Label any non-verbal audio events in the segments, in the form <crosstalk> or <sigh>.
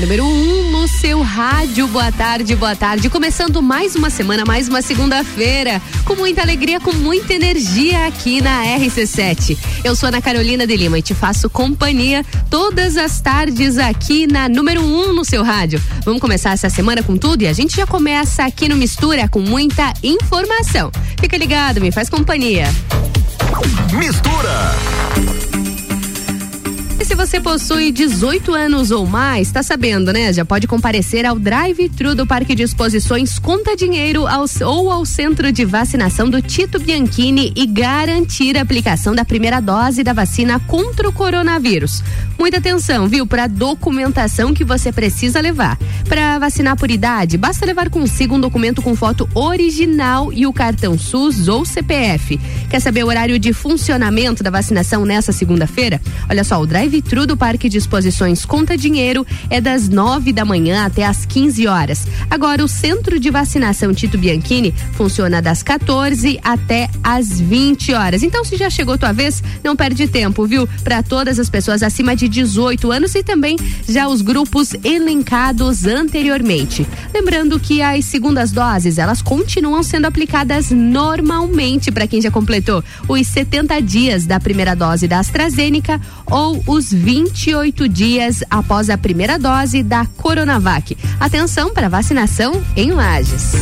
Número 1 um no seu rádio. Boa tarde, boa tarde. Começando mais uma semana, mais uma segunda-feira. Com muita alegria, com muita energia aqui na RC7. Eu sou Ana Carolina de Lima e te faço companhia todas as tardes aqui na número 1 um no seu rádio. Vamos começar essa semana com tudo e a gente já começa aqui no Mistura com muita informação. Fica ligado, me faz companhia. Mistura se você possui 18 anos ou mais, tá sabendo, né? Já pode comparecer ao drive-thru do Parque de Exposições Conta Dinheiro ao, ou ao Centro de Vacinação do Tito Bianchini e garantir a aplicação da primeira dose da vacina contra o coronavírus. Muita atenção, viu, para a documentação que você precisa levar. Para vacinar por idade, basta levar consigo um documento com foto original e o cartão SUS ou CPF. Quer saber o horário de funcionamento da vacinação nessa segunda-feira? Olha só, o drive drive-thru do Parque de Exposições Conta Dinheiro é das 9 da manhã até as 15 horas. Agora, o Centro de Vacinação Tito Bianchini funciona das 14 até as 20 horas. Então, se já chegou tua vez, não perde tempo, viu? Para todas as pessoas acima de 18 anos e também já os grupos elencados anteriormente. Lembrando que as segundas doses, elas continuam sendo aplicadas normalmente para quem já completou os 70 dias da primeira dose da AstraZeneca ou os 28 dias após a primeira dose da Coronavac. Atenção para vacinação em Lages.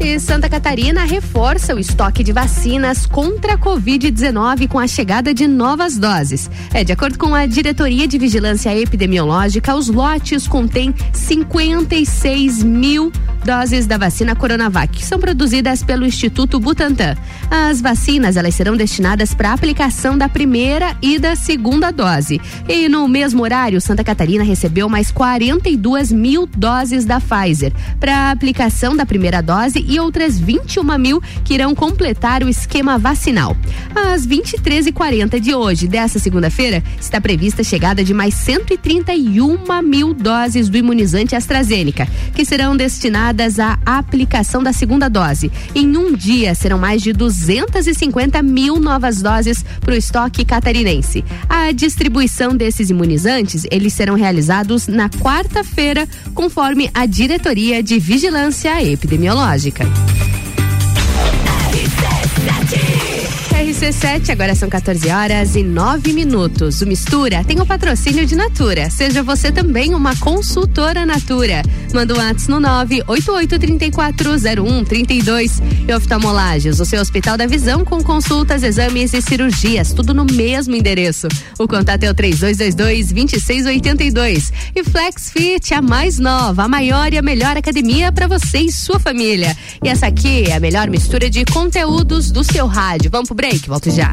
E Santa Catarina reforça o estoque de vacinas contra a Covid-19 com a chegada de novas doses. É, de acordo com a Diretoria de Vigilância Epidemiológica, os lotes contêm 56 mil doses da vacina Coronavac, que são produzidas pelo Instituto Butantan. As vacinas elas serão destinadas para aplicação da primeira e da segunda dose. E no mesmo horário, Santa Catarina recebeu mais 42 mil doses da Pfizer para aplicação da primeira dose e outras 21 mil que irão completar o esquema vacinal. Às 23h40 de hoje, dessa segunda-feira, está prevista a chegada de mais 131 mil doses do imunizante AstraZeneca, que serão destinadas à aplicação da segunda dose. Em um dia, serão mais de 250 mil novas doses para o estoque catarinense. A distribuição desses imunizantes, eles serão realizados na quarta-feira, conforme a Diretoria de Vigilância Epidemiológica. second. RC7, agora são 14 horas e 9 minutos. O Mistura tem o patrocínio de Natura. Seja você também uma consultora Natura. Manda um WhatsApp no 988340132. E oftalmolagens, o seu Hospital da Visão com consultas, exames e cirurgias, tudo no mesmo endereço. O contato é o 3222-2682. E Flex Fit, a mais nova, a maior e a melhor academia para você e sua família. E essa aqui é a melhor mistura de conteúdos do seu rádio. Vamos pro break? Break, volto já.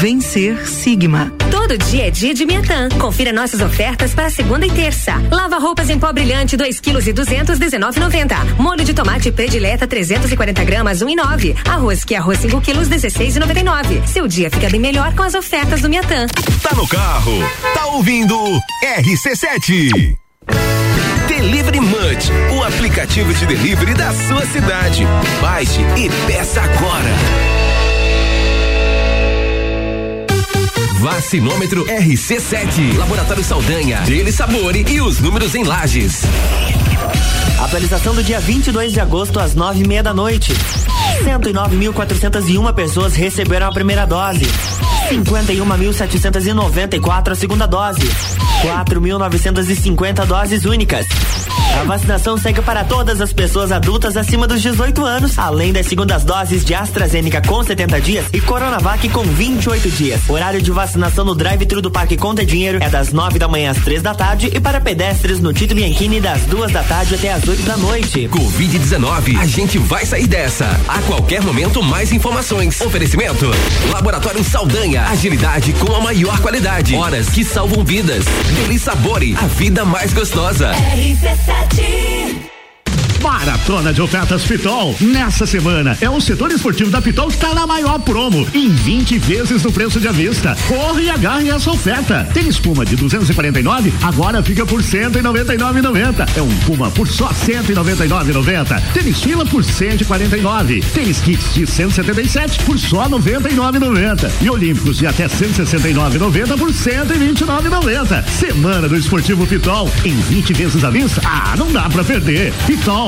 Vencer Sigma. Todo dia é dia de Miatã. Confira nossas ofertas para segunda e terça. Lava roupas em pó brilhante 2 kg e 200 19,90. Molho de tomate predileta 340 gramas 1,9. Arroz que é arroz 5 quilos 16,99. Seu dia fica bem melhor com as ofertas do Miatã. Tá no carro, tá ouvindo RC7. Delivery Munch, o aplicativo de delivery da sua cidade. Baixe e peça agora. Vacinômetro RC7, Laboratório Saldanha, Dele Sabore e os números em lajes. Atualização do dia 22 de agosto às nove e meia da noite. 109.401 pessoas receberam a primeira dose. 51.794 a segunda dose. 4.950 doses únicas. A vacinação segue para todas as pessoas adultas acima dos 18 anos, além das segundas doses de AstraZeneca com 70 dias e Coronavac com 28 dias. Horário de vacinação no drive-thru do Parque Conta Dinheiro é das 9 da manhã às 3 da tarde e para pedestres no Tito Bianchini das 2 da tarde até às 8 da noite. Covid-19, a gente vai sair dessa. A qualquer momento, mais informações. Oferecimento: Laboratório Saldanha, agilidade com a maior qualidade. Horas que salvam vidas. Delícia Sabore, a vida mais gostosa. RC7 Sete. Maratona de ofertas Pitol. Nessa semana é o setor esportivo da Pitol que está na maior promo, em 20 vezes no preço de avista. Corre e agarre essa oferta. Tênis Puma de 249 agora fica por 199,90. É um Puma por só 199,90. Tênis Fila por 149. Tênis Kits de 177 por só 99,90. E Olímpicos de até 169,90 por 129,90. Semana do Esportivo Pitol em 20 vezes à vista. Ah, não dá para perder. Pitol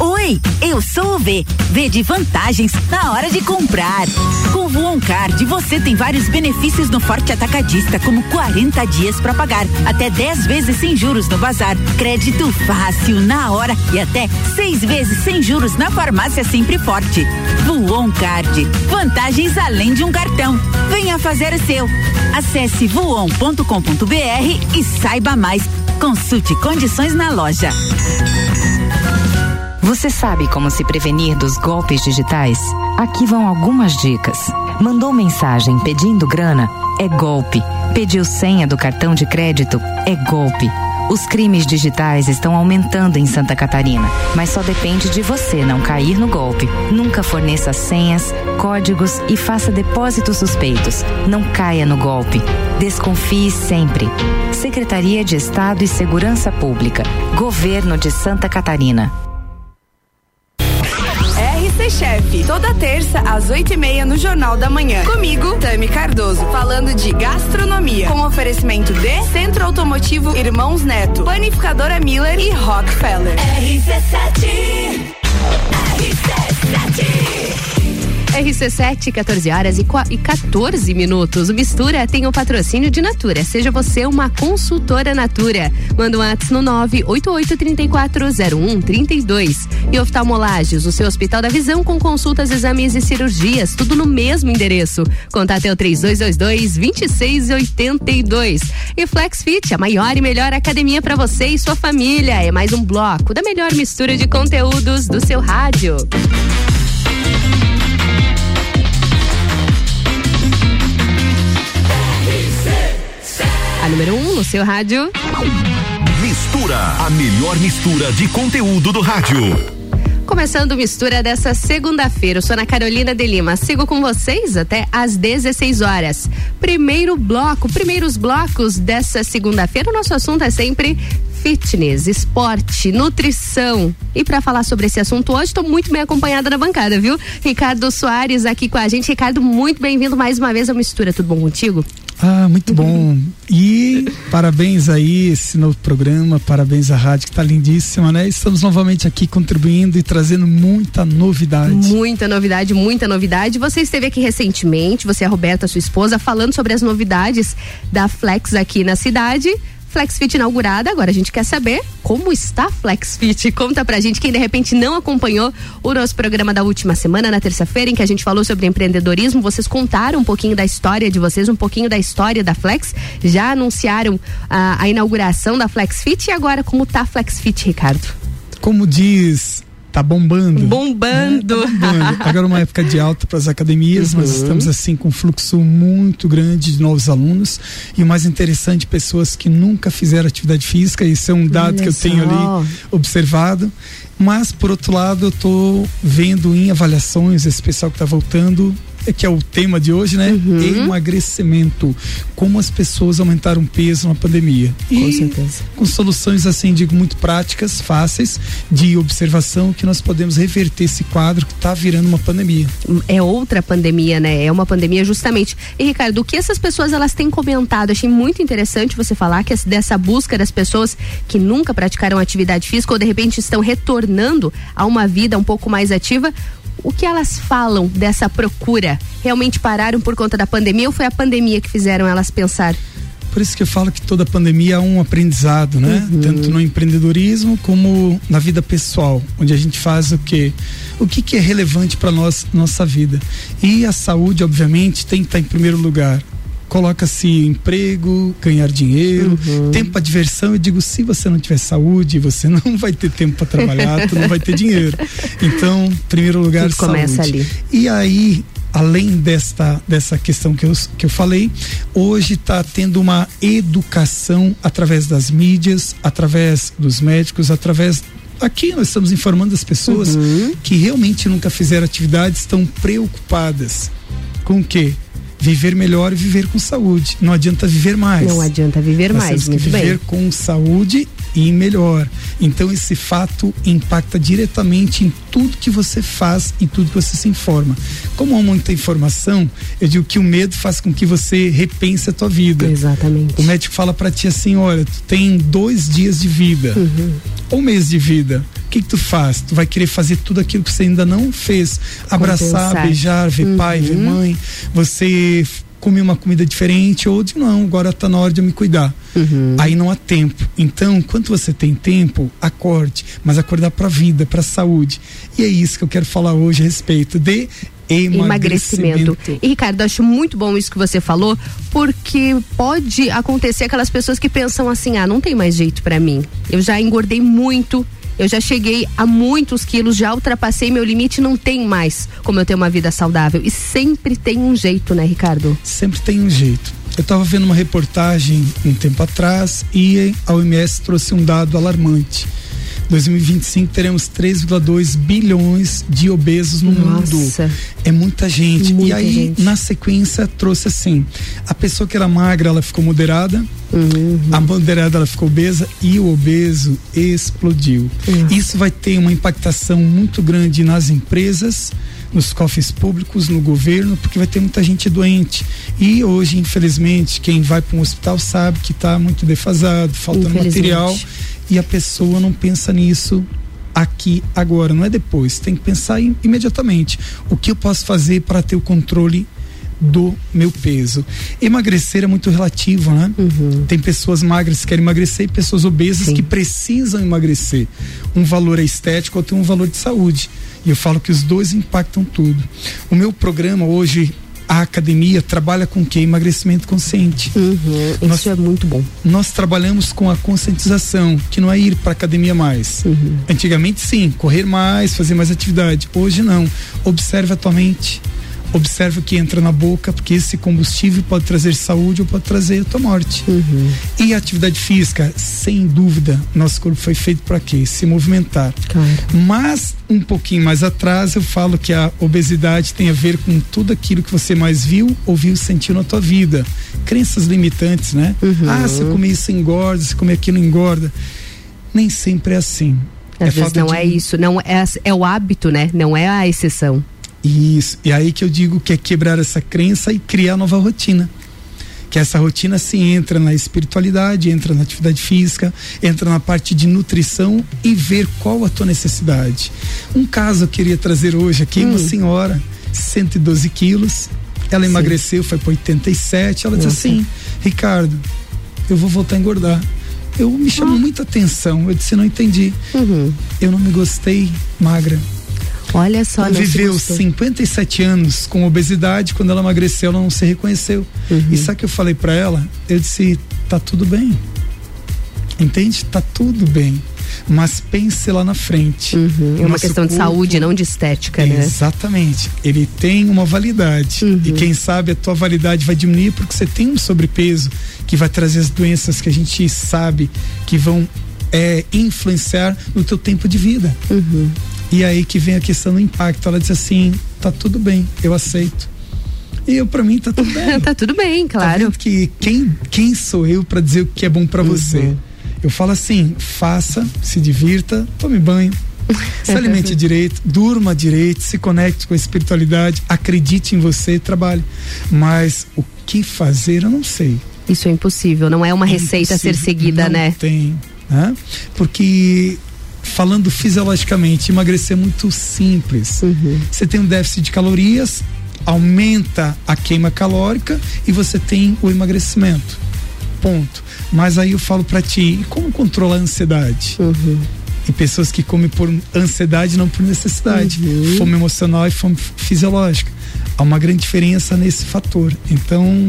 Oi, eu sou o V. V de vantagens na hora de comprar. Com o Voon Card você tem vários benefícios no Forte Atacadista, como 40 dias para pagar, até 10 vezes sem juros no bazar, crédito fácil na hora e até seis vezes sem juros na farmácia Sempre Forte. Voon Card, vantagens além de um cartão. Venha fazer o seu. Acesse voon.com.br e saiba mais. Consulte condições na loja. Você sabe como se prevenir dos golpes digitais? Aqui vão algumas dicas. Mandou mensagem pedindo grana? É golpe. Pediu senha do cartão de crédito? É golpe. Os crimes digitais estão aumentando em Santa Catarina, mas só depende de você não cair no golpe. Nunca forneça senhas, códigos e faça depósitos suspeitos. Não caia no golpe. Desconfie sempre. Secretaria de Estado e Segurança Pública. Governo de Santa Catarina. Chefe, toda terça às oito e meia no Jornal da Manhã. Comigo, Tami Cardoso, falando de gastronomia, com oferecimento de Centro Automotivo Irmãos Neto, Panificadora Miller e Rockefeller. RC7 RC7 RC7, 14 horas e, e 14 minutos. O Mistura tem o patrocínio de Natura. Seja você uma consultora Natura. Manda um WhatsApp no 988340132. E oftalmolages, o seu Hospital da Visão com consultas, exames e cirurgias, tudo no mesmo endereço. Contate é o 3222-2682. E FlexFit, a maior e melhor academia para você e sua família. É mais um bloco da melhor mistura de conteúdos do seu rádio. A número 1 um no seu rádio. Mistura, a melhor mistura de conteúdo do rádio. Começando mistura dessa segunda-feira. Eu sou Ana Carolina de Lima. Sigo com vocês até às 16 horas. Primeiro bloco, primeiros blocos dessa segunda-feira. O nosso assunto é sempre fitness, esporte, nutrição. E para falar sobre esse assunto hoje, estou muito bem acompanhada na bancada, viu? Ricardo Soares aqui com a gente. Ricardo, muito bem-vindo mais uma vez ao Mistura. Tudo bom contigo? Ah, muito bom. E parabéns aí esse novo programa, parabéns à rádio que está lindíssima, né? Estamos novamente aqui contribuindo e trazendo muita novidade. Muita novidade, muita novidade. Você esteve aqui recentemente, você é a Roberta, sua esposa, falando sobre as novidades da Flex aqui na cidade. FlexFit inaugurada. Agora a gente quer saber como está a FlexFit. Conta pra gente quem de repente não acompanhou o nosso programa da última semana, na terça-feira, em que a gente falou sobre empreendedorismo. Vocês contaram um pouquinho da história de vocês, um pouquinho da história da Flex. Já anunciaram a, a inauguração da FlexFit e agora como tá a FlexFit, Ricardo? Como diz tá bombando. Bombando. Né? Tá bombando. Agora é uma época de alta para as academias, uhum. mas estamos assim com um fluxo muito grande de novos alunos e o mais interessante, pessoas que nunca fizeram atividade física, isso é um dado Olha que eu só. tenho ali observado. Mas por outro lado, eu estou vendo em avaliações esse pessoal que está voltando que é o tema de hoje, né? Uhum. Emagrecimento. Como as pessoas aumentaram peso na pandemia. E com certeza. Com soluções, assim, digo, muito práticas, fáceis, de observação, que nós podemos reverter esse quadro que está virando uma pandemia. É outra pandemia, né? É uma pandemia justamente. E, Ricardo, o que essas pessoas elas têm comentado? Achei muito interessante você falar que dessa busca das pessoas que nunca praticaram atividade física ou de repente estão retornando a uma vida um pouco mais ativa o que elas falam dessa procura? Realmente pararam por conta da pandemia ou foi a pandemia que fizeram elas pensar? Por isso que eu falo que toda pandemia é um aprendizado, né? Uhum. Tanto no empreendedorismo como na vida pessoal, onde a gente faz o que o que, que é relevante para nós nossa vida. E a saúde, obviamente, tem que estar em primeiro lugar coloca-se emprego, ganhar dinheiro, uhum. tempo para diversão. Eu digo, se você não tiver saúde, você <laughs> não vai ter tempo para trabalhar, tu não vai ter dinheiro. Então, primeiro lugar, Tudo saúde. Começa ali. E aí, além desta dessa questão que eu, que eu falei, hoje está tendo uma educação através das mídias, através dos médicos, através aqui nós estamos informando as pessoas uhum. que realmente nunca fizeram atividade, estão preocupadas com o quê? Viver melhor e viver com saúde. Não adianta viver mais. Não adianta viver Nós mais, temos que viver bem. com saúde e melhor. Então esse fato impacta diretamente em tudo que você faz e tudo que você se informa. Como há muita informação, eu digo que o medo faz com que você repense a tua vida. Exatamente. O médico fala para ti assim, olha, tu tem dois dias de vida, uhum. um mês de vida. O que, que tu faz? Tu vai querer fazer tudo aquilo que você ainda não fez. Abraçar, Compensar. beijar, ver uhum. pai, ver mãe. Você comer uma comida diferente ou de não, agora está na hora de eu me cuidar. Uhum. Aí não há tempo. Então, quando você tem tempo, acorde, mas acordar para a vida, para a saúde. E é isso que eu quero falar hoje a respeito de emagrecimento. emagrecimento. E Ricardo, acho muito bom isso que você falou, porque pode acontecer aquelas pessoas que pensam assim: "Ah, não tem mais jeito para mim. Eu já engordei muito, eu já cheguei a muitos quilos, já ultrapassei meu limite, não tem mais como eu ter uma vida saudável. E sempre tem um jeito, né, Ricardo? Sempre tem um jeito. Eu estava vendo uma reportagem um tempo atrás e a OMS trouxe um dado alarmante. 2025 teremos 3,2 bilhões de obesos no Nossa. mundo. É muita gente. Muita e aí, gente. na sequência, trouxe assim: a pessoa que era magra, ela ficou moderada, uhum. a moderada, ela ficou obesa e o obeso explodiu. Uhum. Isso vai ter uma impactação muito grande nas empresas nos cofres públicos, no governo, porque vai ter muita gente doente. E hoje, infelizmente, quem vai para um hospital sabe que está muito defasado, faltando material e a pessoa não pensa nisso aqui agora, não é depois. Tem que pensar imediatamente. O que eu posso fazer para ter o controle do meu peso. Emagrecer é muito relativo, né? Uhum. Tem pessoas magras que querem emagrecer e pessoas obesas Sim. que precisam emagrecer. Um valor é estético, outro tem um valor de saúde. E eu falo que os dois impactam tudo. O meu programa hoje a academia trabalha com o que? Emagrecimento consciente. Uhum, nós, isso é muito bom. Nós trabalhamos com a conscientização, que não é ir para academia mais. Uhum. Antigamente sim, correr mais, fazer mais atividade. Hoje não. Observe a tua mente observa o que entra na boca, porque esse combustível pode trazer saúde ou pode trazer a tua morte. Uhum. E a atividade física, sem dúvida, nosso corpo foi feito para quê? Se movimentar. Claro. Mas um pouquinho mais atrás eu falo que a obesidade tem a ver com tudo aquilo que você mais viu, ouviu, sentiu na tua vida. Crenças limitantes, né? Uhum. Ah, se eu comer isso engorda, se comer aquilo engorda. Nem sempre é assim. Às é vezes não de... é isso, não é, é o hábito, né? Não é a exceção. Isso. E aí que eu digo que é quebrar essa crença e criar nova rotina. que essa rotina se entra na espiritualidade, entra na atividade física, entra na parte de nutrição e ver qual a tua necessidade. Um caso eu queria trazer hoje aqui, hum. uma senhora, 112 quilos, ela Sim. emagreceu, foi para 87, ela Nossa. disse assim, Ricardo, eu vou voltar a engordar. Eu me chamou ah. muita atenção, eu disse, não entendi. Uhum. Eu não me gostei magra Olha só, ela viveu 57 anos com obesidade, quando ela emagreceu, ela não se reconheceu. Uhum. E sabe que eu falei para ela? Eu disse: tá tudo bem. Entende? Tá tudo bem. Mas pense lá na frente. Uhum. É uma questão corpo, de saúde, não de estética, né? Exatamente. Ele tem uma validade. Uhum. E quem sabe a tua validade vai diminuir porque você tem um sobrepeso que vai trazer as doenças que a gente sabe que vão é, influenciar no teu tempo de vida. Uhum. E aí que vem a questão do impacto. Ela disse assim: tá tudo bem, eu aceito. E eu, para mim, tá tudo bem. <laughs> tá tudo bem, tá claro. Tá que quem, quem sou eu para dizer o que é bom para uhum. você? Eu falo assim: faça, se divirta, tome banho, <laughs> se alimente direito, durma direito, se conecte com a espiritualidade, acredite em você, trabalhe. Mas o que fazer, eu não sei. Isso é impossível, não é uma é receita a ser seguida, não né? Tem. Né? Porque falando fisiologicamente, emagrecer é muito simples. Uhum. Você tem um déficit de calorias, aumenta a queima calórica e você tem o emagrecimento. Ponto. Mas aí eu falo para ti, como controlar a ansiedade? Uhum. E pessoas que comem por ansiedade, não por necessidade. Uhum. Fome emocional e fome fisiológica. Há uma grande diferença nesse fator. Então,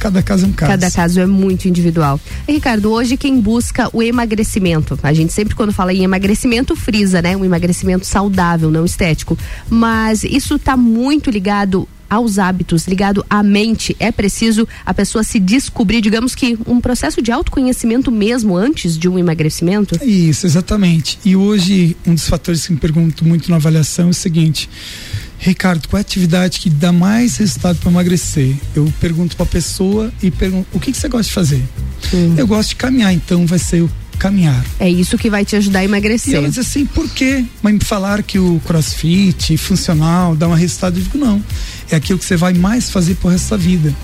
cada caso é um caso. Cada caso é muito individual. E, Ricardo, hoje quem busca o emagrecimento, a gente sempre quando fala em emagrecimento frisa, né? Um emagrecimento saudável, não estético. Mas isso está muito ligado aos hábitos, ligado à mente. É preciso a pessoa se descobrir, digamos que um processo de autoconhecimento mesmo antes de um emagrecimento? Isso, exatamente. E hoje, um dos fatores que me pergunto muito na avaliação é o seguinte: Ricardo, qual é a atividade que dá mais resultado para emagrecer? Eu pergunto para a pessoa e pergunto: o que, que você gosta de fazer? Hum. Eu gosto de caminhar, então vai ser o caminhar. É isso que vai te ajudar a emagrecer. E ela diz assim, por quê? Mas me falaram que o crossfit funcional dá um resultado. Eu digo, não. É aquilo que você vai mais fazer pro resto da vida.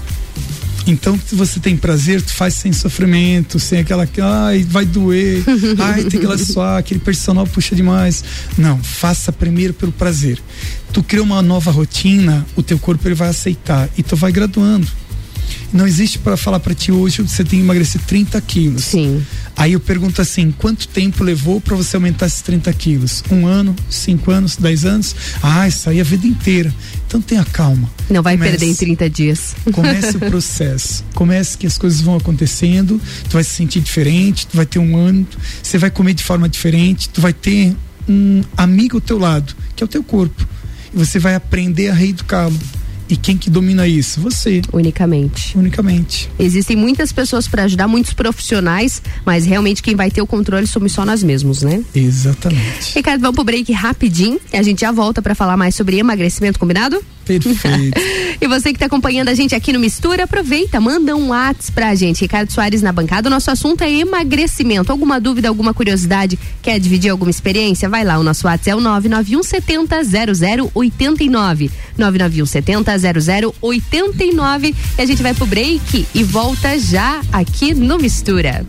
Então, se você tem prazer, tu faz sem sofrimento, sem aquela que, ai, vai doer, ai, tem que <laughs> suar, aquele personal puxa demais. Não, faça primeiro pelo prazer. Tu cria uma nova rotina, o teu corpo ele vai aceitar e tu vai graduando. Não existe para falar para ti hoje você tem que emagrecer 30 quilos. Sim. Aí eu pergunto assim: quanto tempo levou para você aumentar esses 30 quilos? Um ano, cinco anos, dez anos? Ah, isso aí a vida inteira. Então tenha calma. Não vai comece, perder em 30 dias. Comece o <laughs> processo. Comece que as coisas vão acontecendo, tu vai se sentir diferente, tu vai ter um ano, você vai comer de forma diferente, tu vai ter um amigo ao teu lado, que é o teu corpo. E você vai aprender a reeducá-lo. E quem que domina isso? Você. Unicamente. Unicamente. Existem muitas pessoas para ajudar, muitos profissionais, mas realmente quem vai ter o controle somos só nós mesmos, né? Exatamente. Ricardo, vamos pro break rapidinho e a gente já volta para falar mais sobre emagrecimento, combinado? Perfeito. <laughs> e você que está acompanhando a gente aqui no Mistura, aproveita, manda um WhatsApp pra gente. Ricardo Soares na bancada. O nosso assunto é emagrecimento. Alguma dúvida, alguma curiosidade? Quer dividir alguma experiência? Vai lá, o nosso WhatsApp é o 991 70 0089. 991 70 0089. E a gente vai pro break e volta já aqui no Mistura.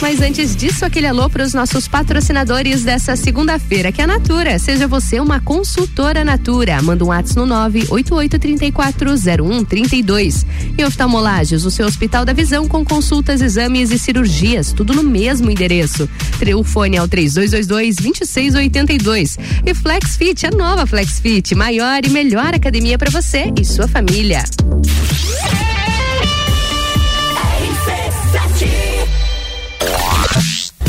Mas antes disso, aquele alô para os nossos patrocinadores dessa segunda-feira, que é a Natura. Seja você uma consultora Natura. Manda um WhatsApp no 988340132. E oftalmolagens, o seu Hospital da Visão com consultas, exames e cirurgias, tudo no mesmo endereço. O fone é o 3222-2682. E FlexFit, a nova FlexFit, maior e melhor academia para você e sua família.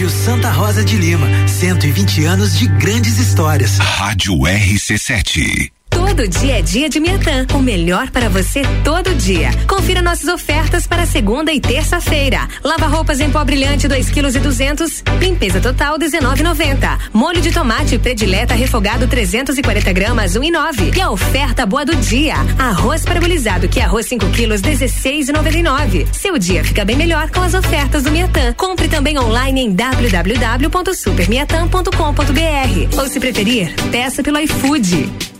Colégio Santa Rosa de Lima, 120 anos de grandes histórias. Rádio RC7. Todo dia é dia de Miatã. O melhor para você todo dia. Confira nossas ofertas para segunda e terça-feira. Lava roupas em pó brilhante 2 kg e 200. Limpeza total 19,90. Molho de tomate predileta refogado 340 gramas 1,9. Um e, a oferta boa do dia. Arroz parabolizado que é arroz 5 quilos 16,99. Seu dia fica bem melhor com as ofertas do Miatã. Compre também online em www.supermiatã.com.br ou se preferir, peça pelo iFood.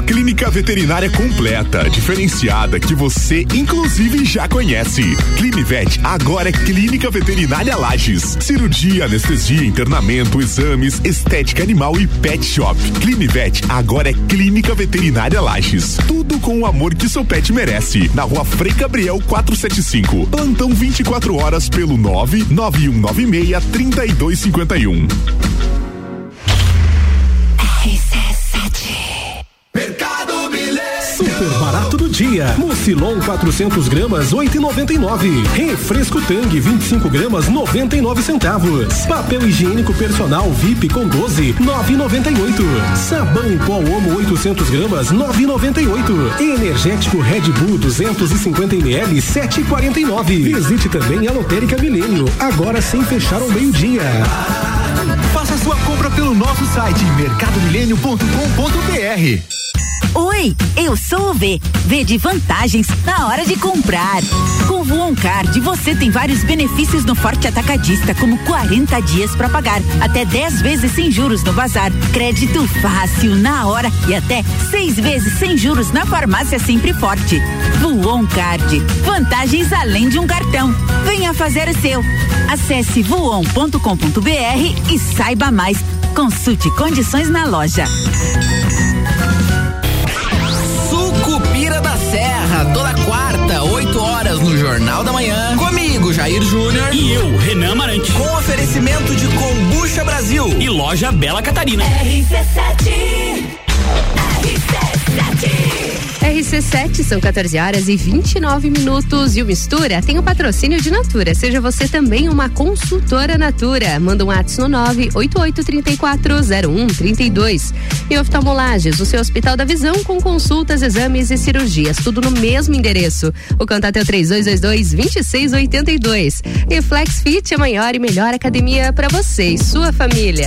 Uma clínica veterinária completa, diferenciada que você inclusive já conhece. Clinivet agora é Clínica Veterinária Lages. Cirurgia, anestesia, internamento, exames, estética animal e pet shop. Clinivet agora é Clínica Veterinária Lages. Tudo com o amor que seu pet merece. Na rua Frei Gabriel 475. Plantão 24 horas pelo 99196 3251. Mercado Milênio. Super barato do dia. Mucilon 400 gramas 8,99. Refresco Tang 25 gramas 99 centavos. Papel higiênico personal VIP com 12 9,98. Sabão em pó Omo 800 gramas 9,98. Energético Red Bull 250 ml 7,49. Visite também a Lotérica Milênio agora sem fechar ao meio dia. Sua compra pelo nosso site mercadomilênio.com.br. Oi, eu sou o V. V de vantagens na hora de comprar. Com o Voon Card, você tem vários benefícios no Forte Atacadista, como 40 dias para pagar, até 10 vezes sem juros no bazar, crédito fácil na hora e até seis vezes sem juros na farmácia Sempre Forte. Voon Card, vantagens além de um cartão. Venha fazer o seu. Acesse voon.com.br e saiba mais. Consulte condições na loja. Sucupira da Serra, toda quarta, 8 horas no Jornal da Manhã. Comigo, Jair Júnior. E eu, Renan Marante. Com oferecimento de Combucha Brasil. E loja Bela Catarina. RC7. RC7 são 14 horas e 29 minutos e o Mistura tem o patrocínio de Natura. Seja você também uma consultora Natura. Manda um WhatsApp no 988340132. E oftalmolages, o seu Hospital da Visão com consultas, exames e cirurgias, tudo no mesmo endereço. O contato é o 3222-2682. E Flex Fit, a maior e melhor academia para você e sua família.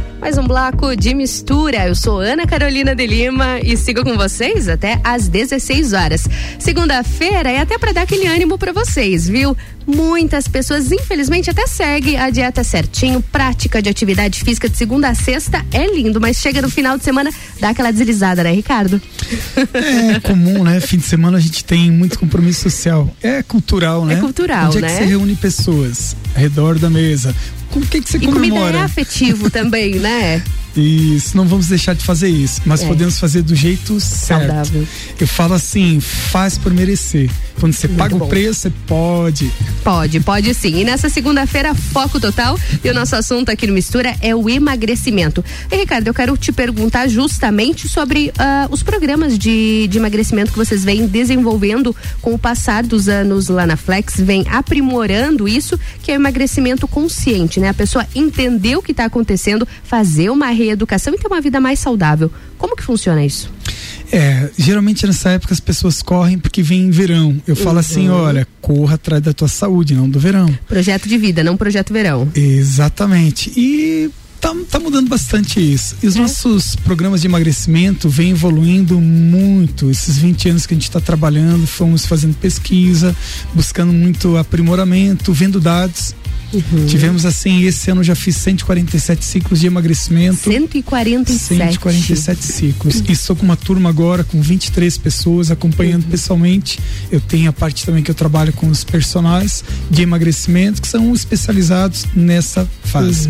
Mais um bloco de mistura. Eu sou Ana Carolina de Lima e sigo com vocês até às 16 horas. Segunda-feira é até para dar aquele ânimo para vocês, viu? Muitas pessoas, infelizmente, até seguem a dieta certinho, prática de atividade física de segunda a sexta é lindo, mas chega no final de semana, dá aquela deslizada, né, Ricardo? É comum, né? Fim de semana a gente tem muito compromisso social. É cultural, né? É cultural, Onde né? é que você reúne pessoas ao redor da mesa? Com o que, que você E comida comemora? é afetivo também, né? <laughs> Isso, não vamos deixar de fazer isso, mas É. podemos fazer do jeito certo. Saudável. Eu falo assim, faz por merecer. Quando você paga bom. o preço, você pode. Pode, pode sim. E nessa segunda-feira, foco total. E o nosso assunto aqui no Mistura é o emagrecimento. E, Ricardo, eu quero te perguntar justamente sobre ah, os programas de, de emagrecimento que vocês vêm desenvolvendo com o passar dos anos lá na Flex, vem aprimorando isso, que é o emagrecimento consciente, né? A pessoa entender o que está acontecendo, fazer uma reeducação e ter uma vida mais saudável. Como que funciona isso? É, geralmente nessa época as pessoas correm porque vem verão. Eu falo assim, Uhum. olha, corra atrás da tua saúde, não do verão. Projeto de vida, não projeto verão. Exatamente. E tá, tá mudando bastante isso. E os nossos programas de emagrecimento vêm evoluindo muito. Esses 20 anos que a gente está trabalhando, fomos fazendo pesquisa, buscando muito aprimoramento, vendo dados. Tivemos assim, esse ano já fiz 147 ciclos de emagrecimento. 147. 147 ciclos. E estou com uma turma agora com 23 pessoas acompanhando pessoalmente. Eu tenho a parte também que eu trabalho com os personagens de emagrecimento que são especializados nessa fase.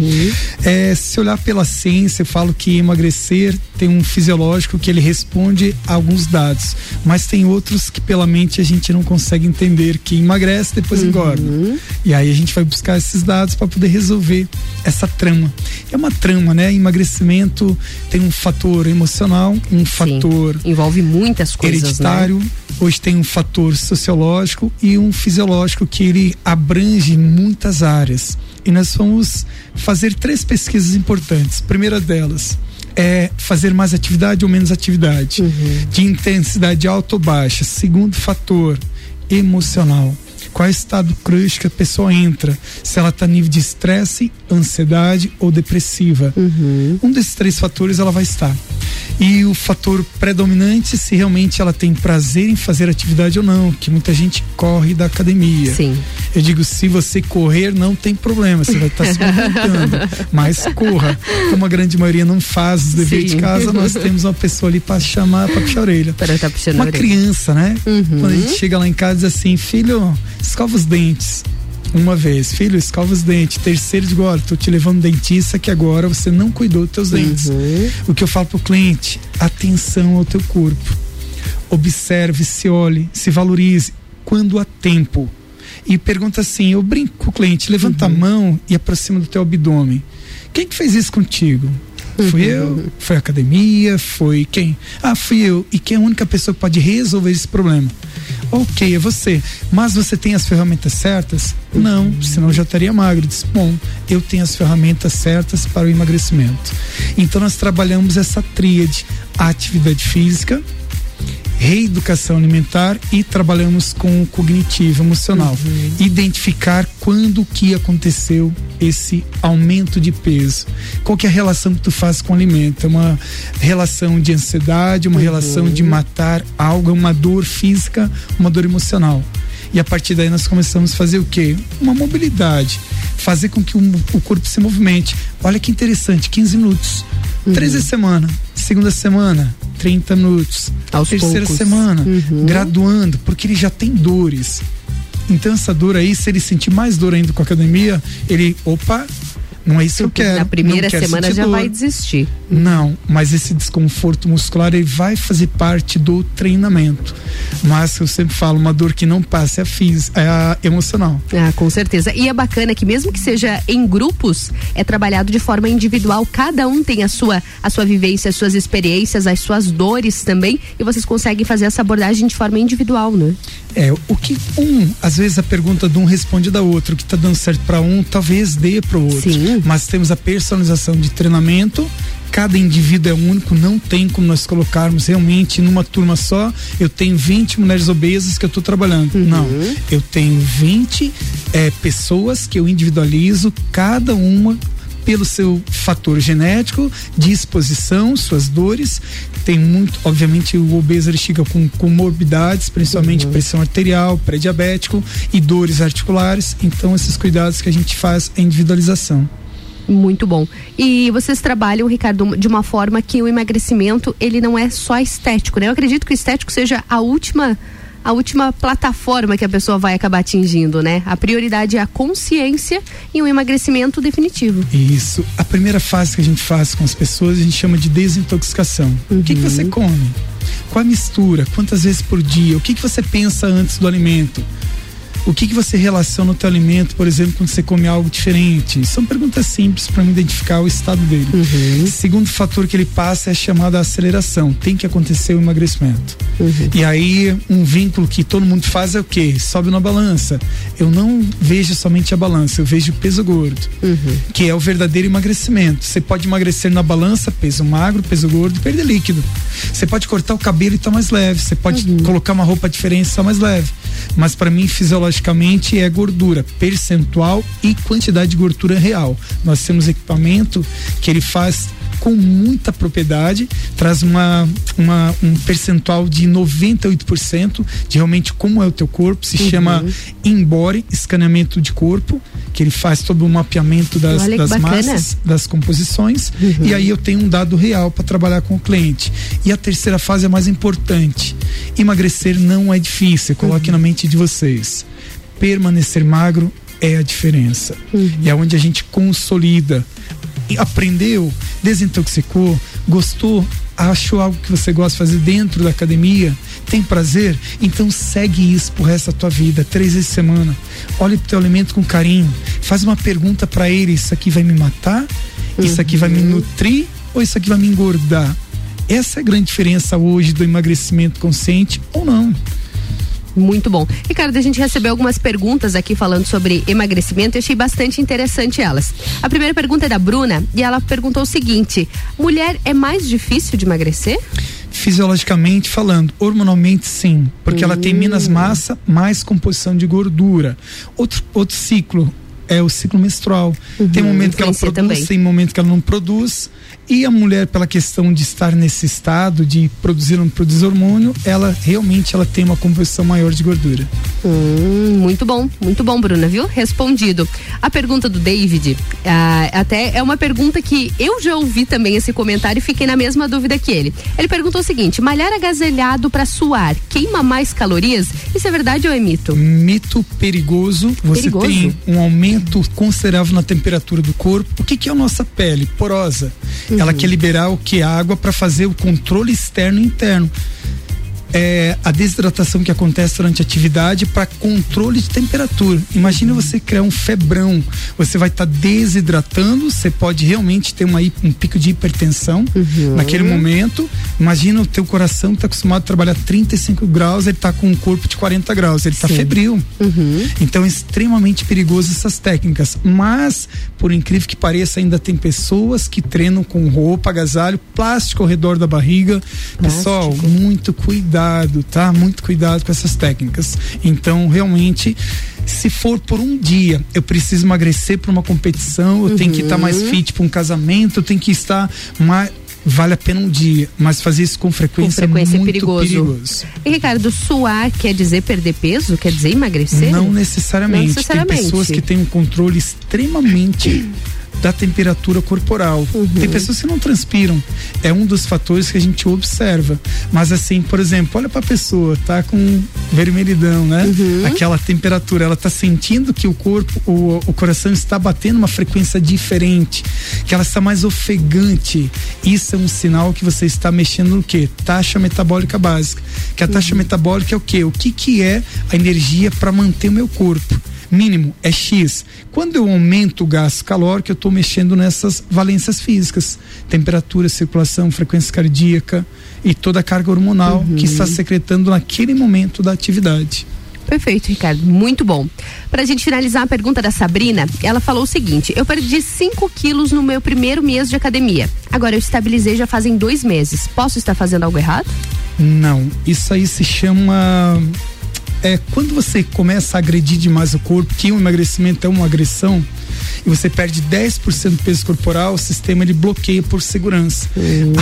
É, se olhar pela ciência, eu falo que emagrecer tem um fisiológico que ele responde a alguns dados, mas tem outros que pela mente a gente não consegue entender que emagrece depois engorda. E aí a gente vai buscar esses dados para poder resolver essa trama. É uma trama, né? Emagrecimento tem um fator emocional, um fator envolve muitas coisas, hereditário. né? Hoje tem um fator sociológico e um fisiológico que ele abrange muitas áreas. E nós vamos fazer três pesquisas importantes. Primeira delas é fazer mais atividade ou menos atividade, de intensidade alta ou baixa. Segundo fator, emocional. Qual é o estado crush que a pessoa entra? Se ela está nível de estresse, ansiedade ou depressiva. Um desses três fatores ela vai estar. E o fator predominante, se realmente ela tem prazer em fazer atividade ou não, que muita gente corre da academia. Sim. Eu digo, se você correr, não tem problema, você vai estar se movimentando. <laughs> Mas corra. Como a grande maioria não faz os deveres de casa, nós temos uma pessoa ali para chamar, para puxar a orelha. Para estar puxando a Uma criança, né? Uhum. Quando a gente chega lá em casa e diz assim, filho, escova os dentes. Uma vez, filho, escova os dentes. Terceiro, digo, olha, tô te levando dentista que agora você não cuidou dos teus dentes. Uhum. O que eu falo pro cliente, atenção ao teu corpo. Observe, se olhe, se valorize quando há tempo. E pergunta assim, eu brinco com o cliente, levanta Uhum. a mão e aproxima do teu abdômen. Quem que fez isso contigo? Fui eu? Foi a academia? Foi quem? Ah, fui eu. E quem é a única pessoa que pode resolver esse problema? Ok, é você. Mas você tem as ferramentas certas? Não, senão já estaria magro. Diz, bom, eu tenho as ferramentas certas para o emagrecimento. Então nós trabalhamos essa tríade: atividade física, reeducação alimentar e trabalhamos com o cognitivo emocional. Identificar quando que aconteceu esse aumento de peso. Qual que é a relação que tu faz com o alimento? É uma relação de ansiedade, uma relação de matar algo, é uma dor física, uma dor emocional. E a partir daí nós começamos a fazer o quê? Uma mobilidade. Fazer com que o, o corpo se movimente. Olha que interessante, 15 minutos. Três vezes semana. Segunda semana, 30 minutos. Aos Terceira poucos. semana, Uhum. graduando, porque ele já tem dores. Então essa dor aí, se ele sentir mais dor ainda com a academia, ele, opa, não é isso que eu quero. Na primeira quero semana já dor. vai desistir. Não, mas esse desconforto muscular ele vai fazer parte do treinamento. Mas eu sempre falo, uma dor que não passa é a física, é a emocional. Ah, com certeza. E é bacana que mesmo que seja em grupos, é trabalhado de forma individual. Cada um tem a sua, a sua vivência, as suas experiências, as suas dores também. E vocês conseguem fazer essa abordagem de forma individual, né? É, o que um, às vezes a pergunta de um responde da outra, o que está dando certo para um, talvez dê para o outro. Mas temos a personalização de treinamento. Cada indivíduo é único, não tem como nós colocarmos realmente numa turma só. Eu tenho 20 mulheres obesas que eu estou trabalhando. Não. Eu tenho 20 é, pessoas que eu individualizo, cada uma pelo seu fator genético, disposição, suas dores. Tem muito, obviamente, o obeso ele chega com comorbidades, principalmente Uhum. pressão arterial, pré-diabético e dores articulares. Então, esses cuidados que a gente faz é individualização. Muito bom. E vocês trabalham, Ricardo, de uma forma que o emagrecimento ele não é só estético, né? Eu acredito que o estético seja a última a última plataforma que a pessoa vai acabar atingindo, né? A prioridade é a consciência e o emagrecimento definitivo. Isso. A primeira fase que a gente faz com as pessoas, a gente chama de desintoxicação. O que, que você come? Qual a mistura? Quantas vezes por dia? O que, que você pensa antes do alimento? O que, que você relaciona o teu alimento, por exemplo, quando você come algo diferente? São perguntas simples para identificar o estado dele. Segundo fator que ele passa é a chamada aceleração. Tem que acontecer o emagrecimento. E aí, um vínculo que todo mundo faz é o quê? Sobe na balança. Eu não vejo somente a balança, eu vejo o peso gordo, que é o verdadeiro emagrecimento. Você pode emagrecer na balança, peso magro, peso gordo, perder líquido. Você pode cortar o cabelo e estar mais leve. Você pode colocar uma roupa diferente e estar mais leve. Mas para mim, fisiologicamente, é gordura percentual e quantidade de gordura real. Nós temos equipamento que ele faz com muita propriedade, traz uma, uma- um percentual de 98% de realmente como é o teu corpo, se Uhum. chama Embore, escaneamento de corpo, que ele faz todo o mapeamento das, das massas, das composições, Uhum. e aí eu tenho um dado real para trabalhar com o cliente. E a terceira fase é mais importante. Emagrecer não é difícil, coloque Uhum. na mente de vocês. Permanecer magro é a diferença. E é onde a gente consolida. E aprendeu, desintoxicou, gostou, achou algo que você gosta de fazer dentro da academia, tem prazer, então segue isso pro resto da tua vida, três vezes por semana. Olhe pro teu alimento com carinho, faz uma pergunta para ele, isso aqui vai me matar? Isso aqui vai me nutrir ou isso aqui vai me engordar? Essa é a grande diferença hoje do emagrecimento consciente ou não. Muito bom. Ricardo, a gente recebeu algumas perguntas aqui falando sobre emagrecimento e achei bastante interessante elas. A primeira pergunta é da Bruna e ela perguntou o seguinte: mulher é mais difícil de emagrecer? Fisiologicamente falando, hormonalmente sim, porque ela tem menos Hum. massa, mais composição de gordura. Outro, outro ciclo é o ciclo menstrual. tem momento que ela Uhum, produz, também. tem momento que ela não produz. E a mulher, pela questão de estar nesse estado de produzir ou não produzir hormônio, ela realmente ela tem uma composição maior de gordura. Hum, muito bom, muito bom, Bruna, viu? Respondido. A pergunta do David, ah, até é uma pergunta que eu já ouvi também esse comentário e fiquei na mesma dúvida que ele. Ele perguntou o seguinte: malhar agasalhado para suar queima mais calorias? Isso é verdade ou é mito? Mito perigoso. Você Perigoso? tem um aumento considerável na temperatura do corpo. O que, que é a nossa pele? Porosa. Ela quer liberar o que? Água para fazer o controle externo e interno. É a desidratação que acontece durante a atividade para controle de temperatura. Imagina você criar um febrão. Você vai estar desidratando, você pode realmente ter uma, um pico de hipertensão naquele momento. Imagina o teu coração que está acostumado a trabalhar 35 graus, ele está com um corpo de 40 graus, ele está febril. Então é extremamente perigoso essas técnicas. Mas, por incrível que pareça, ainda tem pessoas que treinam com roupa, agasalho, plástico ao redor da barriga. Pessoal, muito cuidado, tá? Muito cuidado com essas técnicas. Então, realmente. Se for por um dia, eu preciso emagrecer para uma competição, eu tenho que estar mais fit para um casamento, eu tenho que estar mais. Vale a pena um dia, mas fazer isso com frequência, Com frequência é é muito perigoso. perigoso. E Ricardo, suar quer dizer perder peso? Quer dizer emagrecer? Não necessariamente. Não necessariamente. Tem pessoas que têm um controle extremamente da temperatura corporal. Uhum. Tem pessoas que não transpiram. É um dos fatores que a gente observa. Mas assim, por exemplo, olha pra pessoa, tá com vermelhidão, né? Uhum. Aquela temperatura, ela tá sentindo que o corpo, o, o coração está batendo uma frequência diferente, que ela está mais ofegante. Isso é um sinal que você está mexendo no quê? Taxa metabólica básica. Que a taxa metabólica é o quê? O que que é a energia para manter o meu corpo? Mínimo é X. Quando eu aumento o gasto calórico, eu estou mexendo nessas valências físicas: temperatura, circulação, frequência cardíaca e toda a carga hormonal que está secretando naquele momento da atividade. Perfeito, Ricardo. Muito bom. Pra gente finalizar a pergunta da Sabrina, ela falou o seguinte: eu perdi 5 quilos no meu primeiro mês de academia. Agora eu estabilizei já fazem dois meses. Posso estar fazendo algo errado? Não, isso aí se chama. É quando você começa a agredir demais o corpo, que o emagrecimento é uma agressão, e você perde 10% do peso corporal, o sistema ele bloqueia por segurança.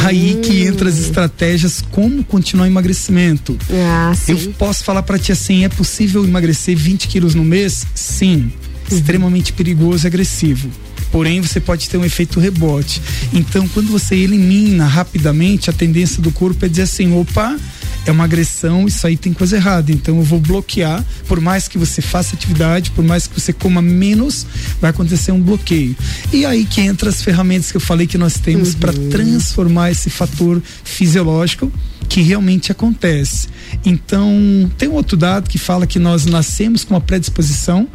Aí que entra as estratégias como continuar o emagrecimento. Ah. Eu posso falar para ti assim, é possível emagrecer 20 quilos no mês? Sim. Extremamente perigoso e agressivo. Porém, você pode ter um efeito rebote. Então, quando você elimina rapidamente, a tendência do corpo é dizer assim: opa, é uma agressão, isso aí tem coisa errada. Então eu vou bloquear, por mais que você faça atividade, por mais que você coma menos, vai acontecer um bloqueio. E aí que entra as ferramentas que eu falei que nós temos para transformar esse fator fisiológico que realmente acontece. Então, tem um outro dado que fala que nós nascemos com uma predisposição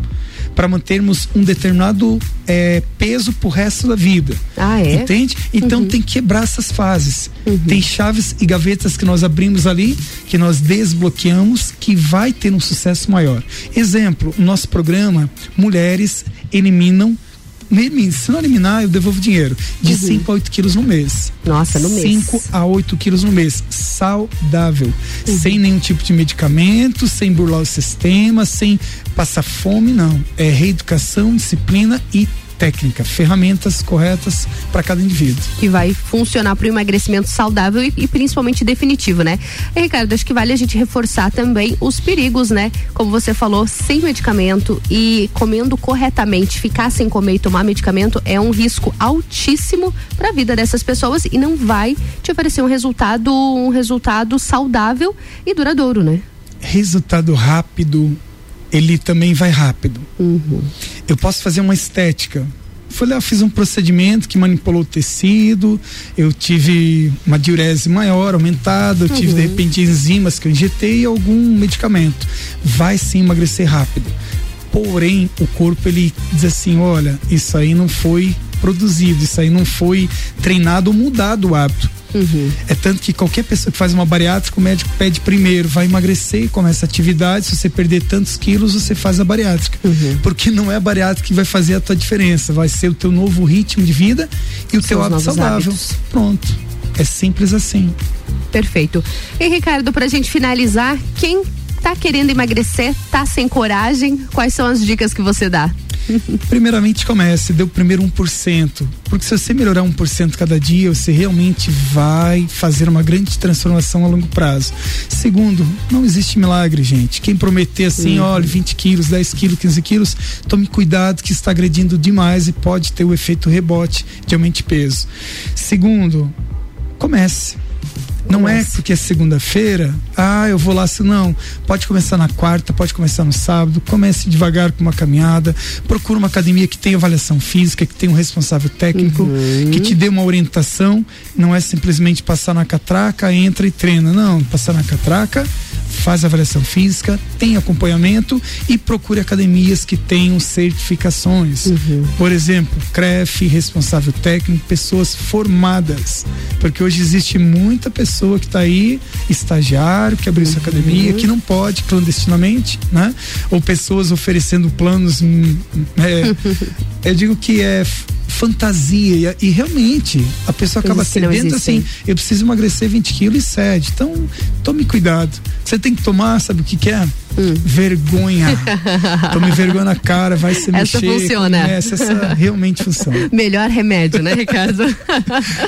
para mantermos um determinado eh, peso pro resto da vida. Ah, é? Entende? Então Uhum. tem que quebrar essas fases. Tem chaves e gavetas que nós abrimos ali, que nós desbloqueamos, que vai ter um sucesso maior. Exemplo, o nosso programa, mulheres eliminam. Se não eliminar, eu devolvo dinheiro. De 5 a 8 quilos no mês. Nossa, no mês. 5 a 8 quilos no mês. Saudável. Sem nenhum tipo de medicamento, sem burlar o sistema, sem passar fome, não. É reeducação, disciplina e técnica. Ferramentas corretas para cada indivíduo. que vai funcionar para o emagrecimento saudável e, e principalmente definitivo, né? E, Ricardo, acho que vale a gente reforçar também os perigos, né? Como você falou, sem medicamento e comendo corretamente, ficar sem comer e tomar medicamento é um risco altíssimo para a vida dessas pessoas e não vai te oferecer um resultado, um resultado saudável e duradouro, né? Resultado rápido, ele também vai rápido. Eu posso fazer uma estética. Fui lá, fiz um procedimento que manipulou o tecido, eu tive uma diurese maior, aumentada, eu tive de repente enzimas que eu injetei e algum medicamento. Vai sim emagrecer rápido. Porém, o corpo ele diz assim: olha, isso aí não foi produzido, isso aí não foi treinado ou mudado o hábito. É tanto que qualquer pessoa que faz uma bariátrica, o médico pede primeiro, vai emagrecer, começa a atividade, se você perder tantos quilos, você faz a bariátrica. Porque não é a bariátrica que vai fazer a tua diferença, vai ser o teu novo ritmo de vida e o São teu hábito saudável. hábitos. Pronto. É simples assim. Perfeito. E Ricardo, pra gente finalizar, quem tá querendo emagrecer, tá sem coragem, quais são as dicas que você dá? <laughs> Primeiramente comece, dê o primeiro 1%. Porque se você melhorar 1% cada dia, você realmente vai fazer uma grande transformação a longo prazo. Segundo, não existe milagre, gente. Quem prometer assim, Uhum. olha, 20 quilos, 10 quilos, 15 quilos, tome cuidado que está agredindo demais e pode ter o efeito rebote de aumento de peso. Segundo, comece. Não é porque é segunda-feira, ah, eu vou lá, se não. Pode começar na quarta, pode começar no sábado, comece devagar com uma caminhada, procura uma academia que tenha avaliação física, que tenha um responsável técnico, que te dê uma orientação, não é simplesmente passar na catraca, entra e treina. Não, passar na catraca, faz avaliação física, tem acompanhamento e procure academias que tenham certificações. Por exemplo, CREF, responsável técnico, pessoas formadas. Porque hoje existe muita pessoa que está aí, estagiário, que abriu sua academia, que não pode clandestinamente, né? Ou pessoas oferecendo planos. hum, é, <laughs> eu digo que é fantasia e, e realmente a pessoa acaba Coisas cedendo assim eu preciso emagrecer 20 quilos e cede. Então, tome cuidado. Você tem que tomar, sabe o que, que é? Vergonha. <laughs> Tome vergonha na cara, vai se Essa mexer. funciona. Comece, essa realmente funciona. <laughs> Melhor remédio, né, Ricardo? <laughs>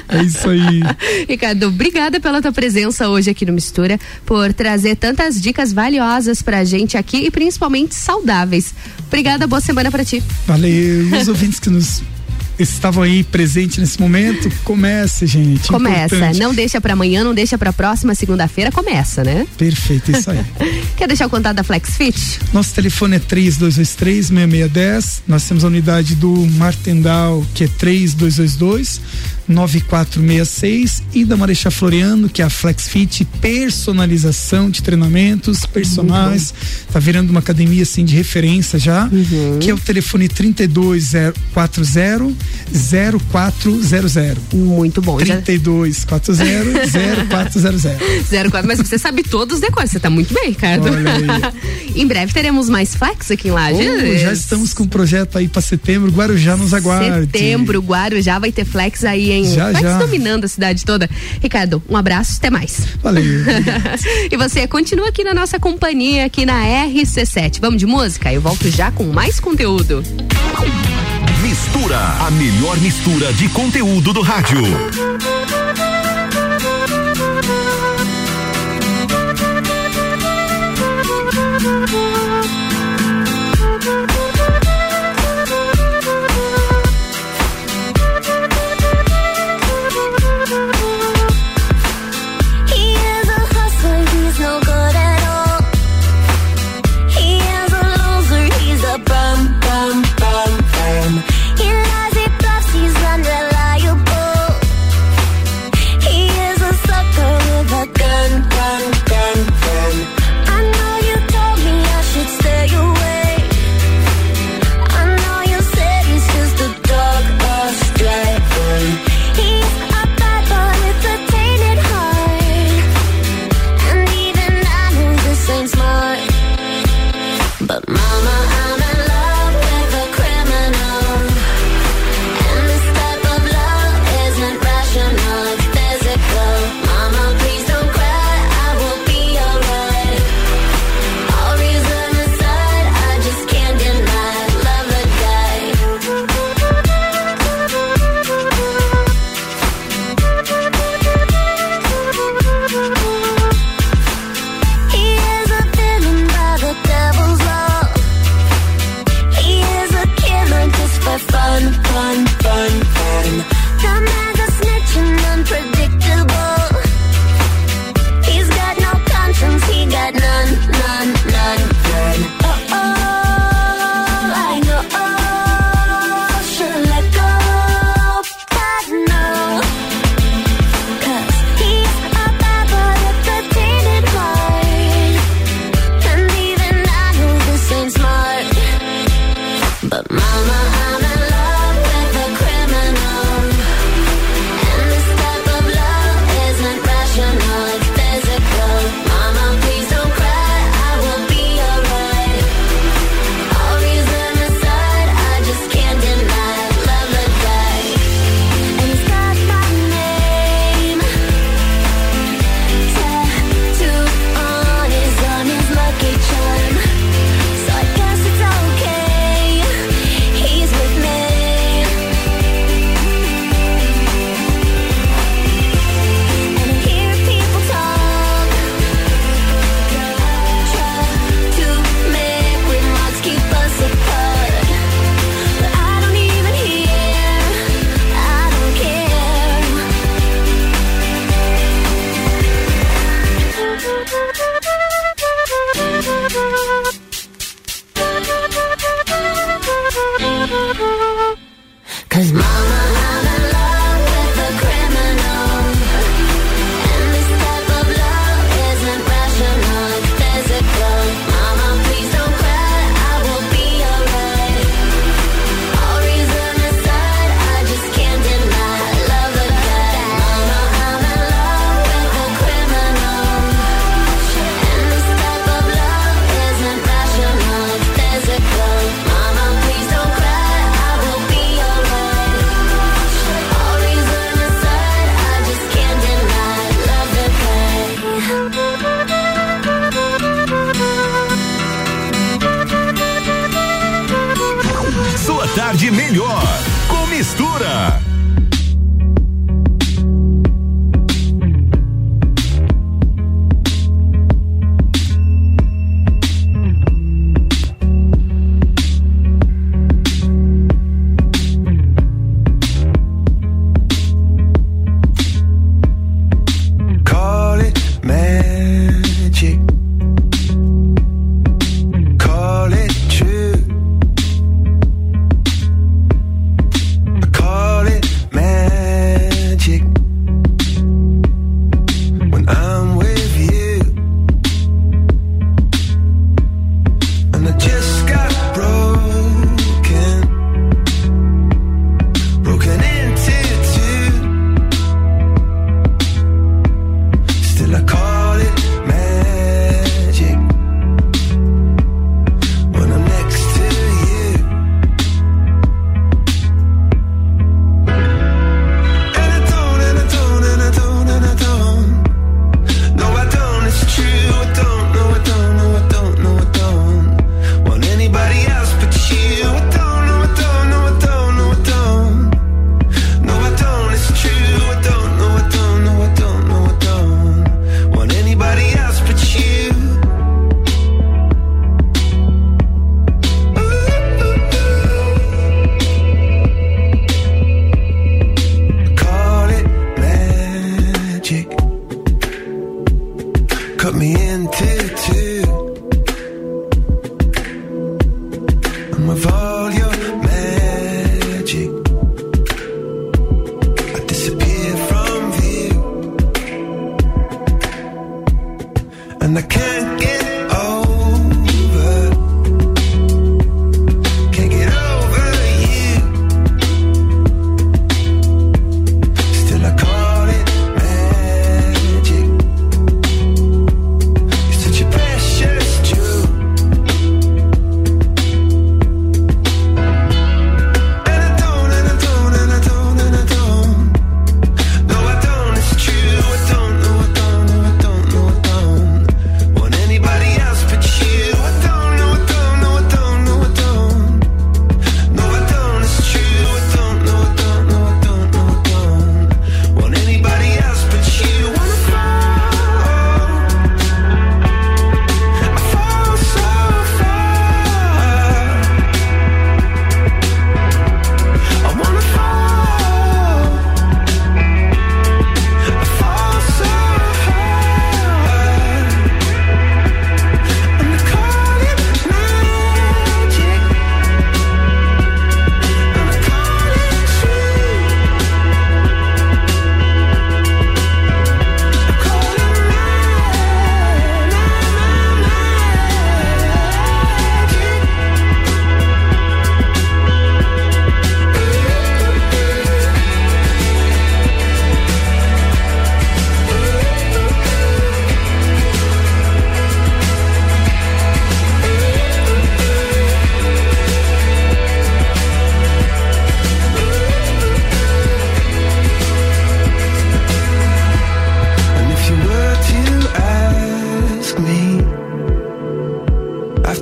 É isso aí. Ricardo, obrigada pela tua presença hoje aqui no Mistura, por trazer tantas dicas valiosas pra gente aqui e principalmente saudáveis. Obrigada, boa semana pra ti. Valeu. Os ouvintes que nos estavam aí presentes nesse momento, comece, gente. Começa, Importante. não deixa pra amanhã, não deixa pra próxima segunda-feira, começa, né? Perfeito, isso aí. <laughs> Quer deixar o contato da FlexFit? Nosso telefone é 3223-6610. Nós temos a unidade do Martendal, que é 3222 9466 e da Marechal Floriano, que é a FlexFit, personalização de treinamentos personais. Tá virando uma academia assim de referência já, que é o telefone 3240-0400. Muito bom. já- 3240-0400. 04, <laughs> mas você sabe todos os decores, você tá muito bem, Ricardo. <laughs> Em breve teremos mais flex aqui em Lages. Oh, já estamos com um projeto aí para setembro. Guarujá nos aguarde. Setembro, Guarujá vai ter flex aí em Já, flex já. dominando a cidade toda. Ricardo, um abraço, até mais. Valeu. <laughs> e você continua aqui na nossa companhia, aqui na RC7. Vamos de música? Eu volto já com mais conteúdo. Mistura, a melhor mistura de conteúdo do rádio.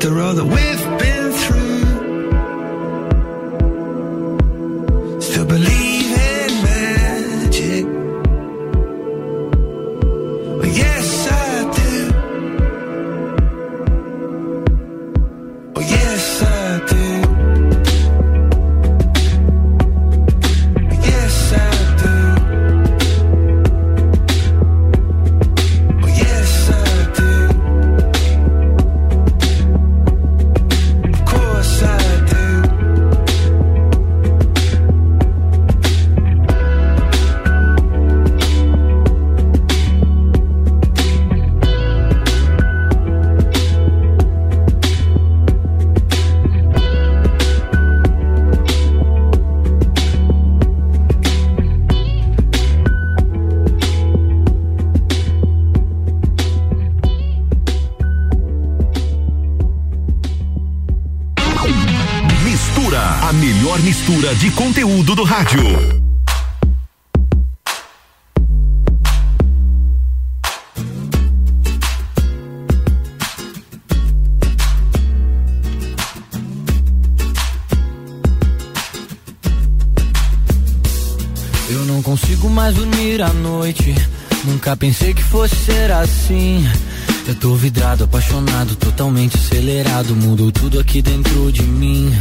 After all that we've been rádio. Eu não consigo mais dormir à noite. Nunca pensei que fosse ser assim. Eu tô vidrado, apaixonado, totalmente acelerado. Mudou tudo aqui dentro de mim.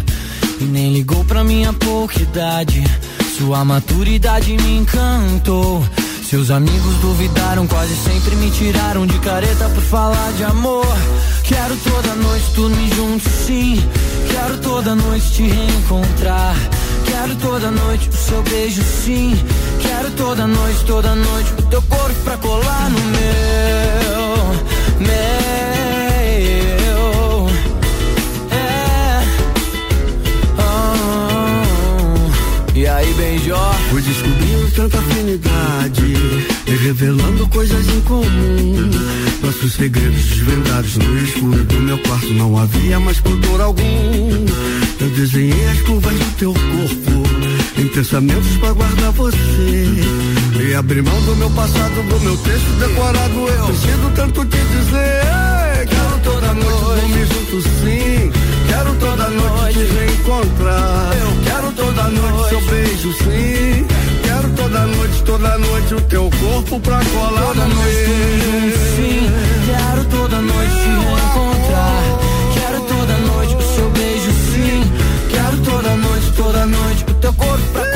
E nem ligou minha pouca idade. Sua maturidade me encantou. Seus amigos duvidaram, quase sempre me tiraram de careta por falar de amor. Quero toda noite dormir junto, sim. Quero toda noite te reencontrar. Quero toda noite o seu beijo, sim. Quero toda noite, toda noite o teu corpo pra colar no meu, meu. Fui descobrindo tanta afinidade e revelando coisas em comum. Nossos segredos desvendados no escuro do meu quarto não havia mais pudor algum. Eu desenhei as curvas do teu corpo em pensamentos pra guardar você. E abri mão do meu passado, do meu texto decorado. Eu preciso tanto te dizer. Quero toda noite dormir junto sim. Quero toda noite te reencontrar. Eu quero toda noite seu beijo sim. Quero toda noite, toda noite o teu corpo pra colar Toda no noite meu. sim. Quero toda noite te reencontrar. Quero toda noite o seu beijo, sim. Quero toda noite, toda noite o teu corpo pra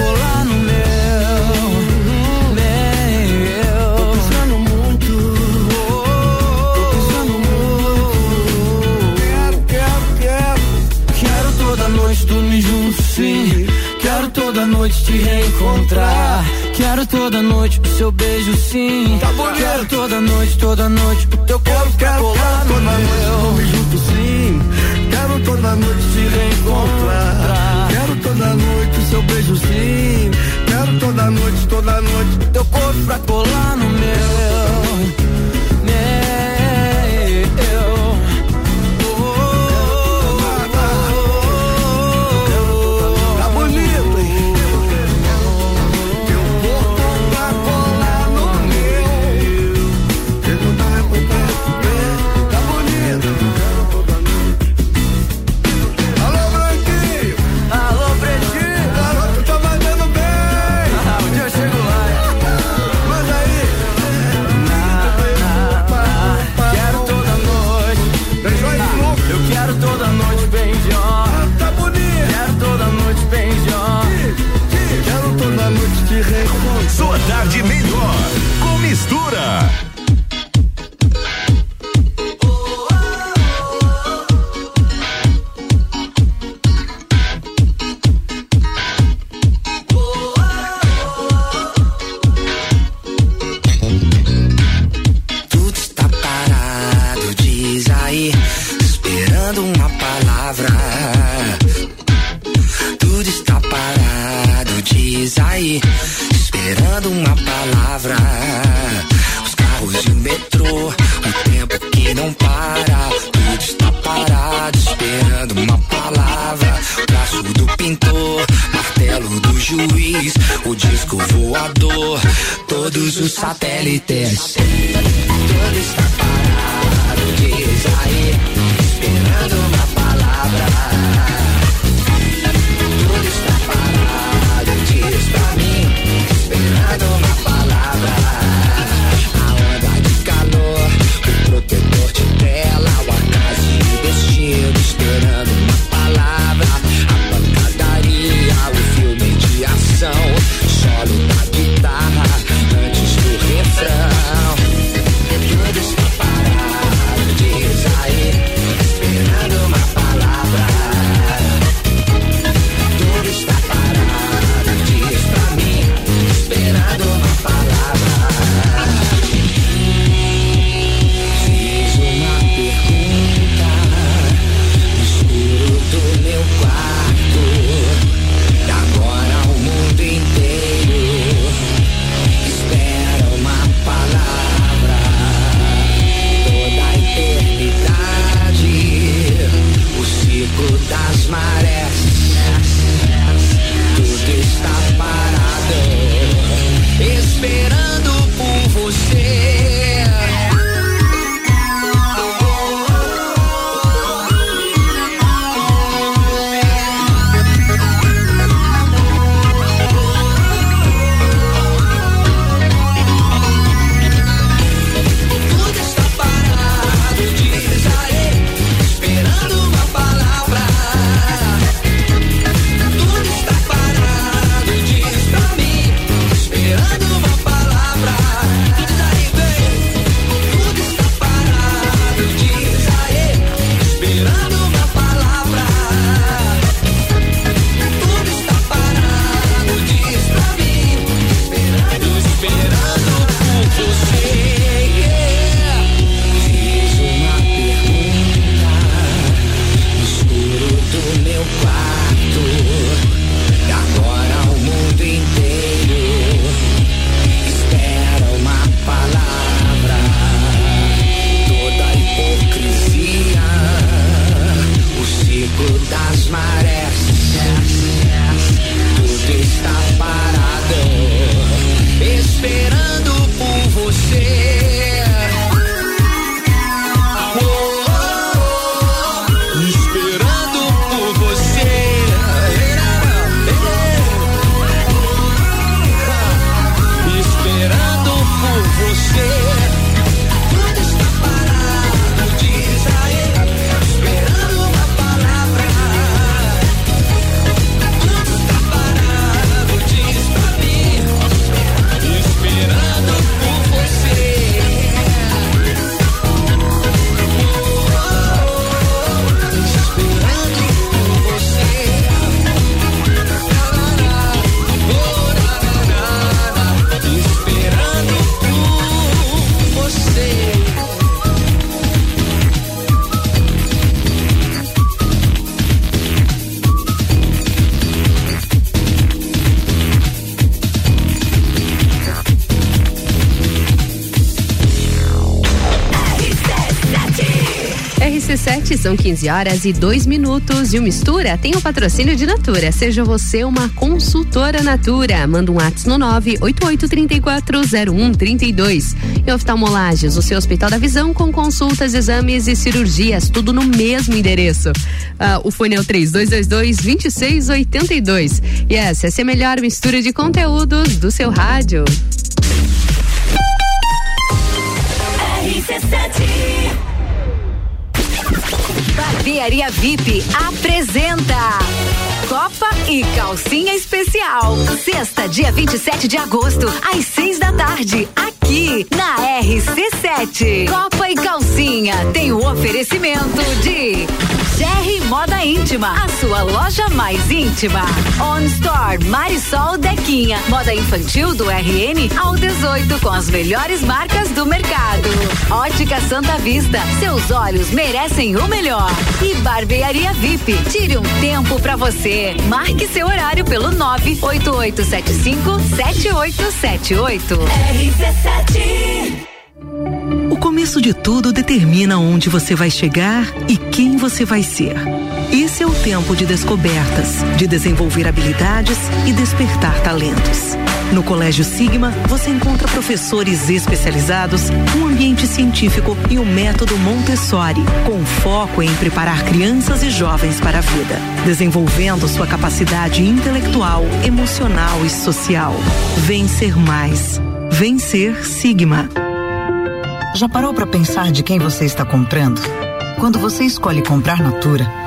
noite te reencontrar. Quero toda noite o seu beijo, sim. Tá bom, quero toda noite, toda noite o teu corpo pra quero colar no toda meu. Noite, junto, sim. Quero toda noite te reencontrar. Quero toda noite o seu beijo, sim. Quero toda noite, toda noite o teu corpo pra colar no meu. 15 horas e 2 minutos. E o Mistura tem o patrocínio de Natura. Seja você uma consultora Natura. Manda um WhatsApp no 988340132. E oftalmolages, o seu Hospital da Visão com consultas, exames e cirurgias, tudo no mesmo endereço. Ah, o fone é o 3222-2682. E essa, é a melhor mistura de conteúdos do seu rádio. Barbearia VIP apresenta Copa e Calcinha Especial. Sexta, dia 27 de agosto, às seis da tarde, aqui na RC7. Copa e Calcinha tem o oferecimento de GR Moda Íntima, a sua loja mais íntima. On Store Marisol Dequinha, moda infantil do RN ao 18 com as melhores marcas do mercado. Ótica Santa Vista, seus olhos merecem o melhor. E Barbearia VIP, tire um tempo pra você. Marque seu horário pelo 98875 7878. O começo de tudo determina onde você vai chegar e quem você vai ser. Esse é o tempo de descobertas, de desenvolver habilidades e despertar talentos. No Colégio Sigma, você encontra professores especializados, um ambiente científico e o método Montessori, com foco em preparar crianças e jovens para a vida, desenvolvendo sua capacidade intelectual, emocional e social. Vencer mais. Vencer Sigma. Já parou para pensar de quem você está comprando? Quando você escolhe comprar Natura,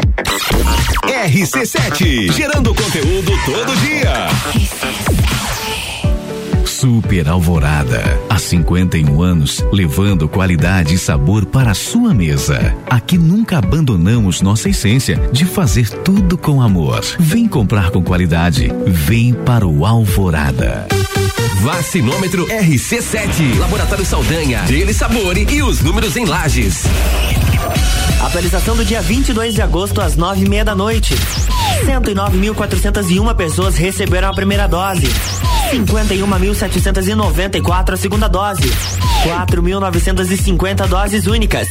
RC7, gerando conteúdo todo dia. Super Alvorada. Há 51 anos, levando qualidade e sabor para a sua mesa. Aqui nunca abandonamos nossa essência de fazer tudo com amor. Vem comprar com qualidade. Vem para o Alvorada. Vacinômetro RC7, Laboratório Saldanha, Dele Sabore e os números em lajes. Atualização do dia 22 de agosto às nove e meia da noite. 109.401 pessoas receberam a primeira dose. 51.794 a segunda dose. 4.950 doses únicas.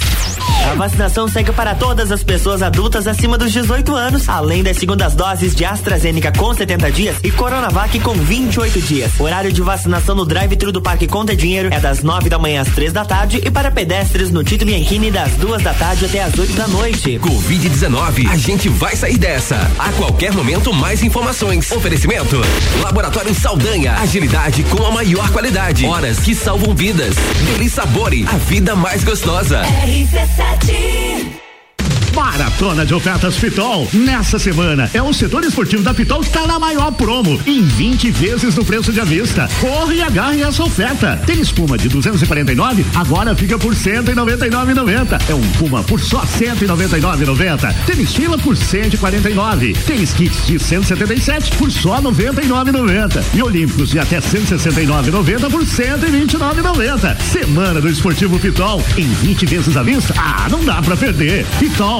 A vacinação segue para todas as pessoas adultas acima dos 18 anos, além das segundas doses de AstraZeneca com 70 dias e Coronavac com 28 dias. Horário de vacinação no drive-thru do Parque Conta Dinheiro é das 9 da manhã às 3 da tarde e para pedestres no Tito Bianchini das 2 da tarde até às 8 da noite. Covid-19, a gente vai sair dessa. A qualquer momento, mais informações. Oferecimento: Laboratório Saldanha, agilidade com a maior qualidade. Horas que salvam vidas. Deli Sabore, a vida mais gostosa reflete. Maratona de ofertas Pitol. Nessa semana é o setor esportivo da Pitol que está na maior promo, em 20 vezes no preço de avista. Corre e agarre essa oferta. Tem espuma de 249, agora fica por 199,90. É um Puma por só 199,90. Tênis fila por 149. Tênis kits de 177 por só 99,90. E Olímpicos de até 169,90 por 129,90. Semana do Esportivo Pitol em 20 vezes à vista. Ah, não dá pra perder. Pitol.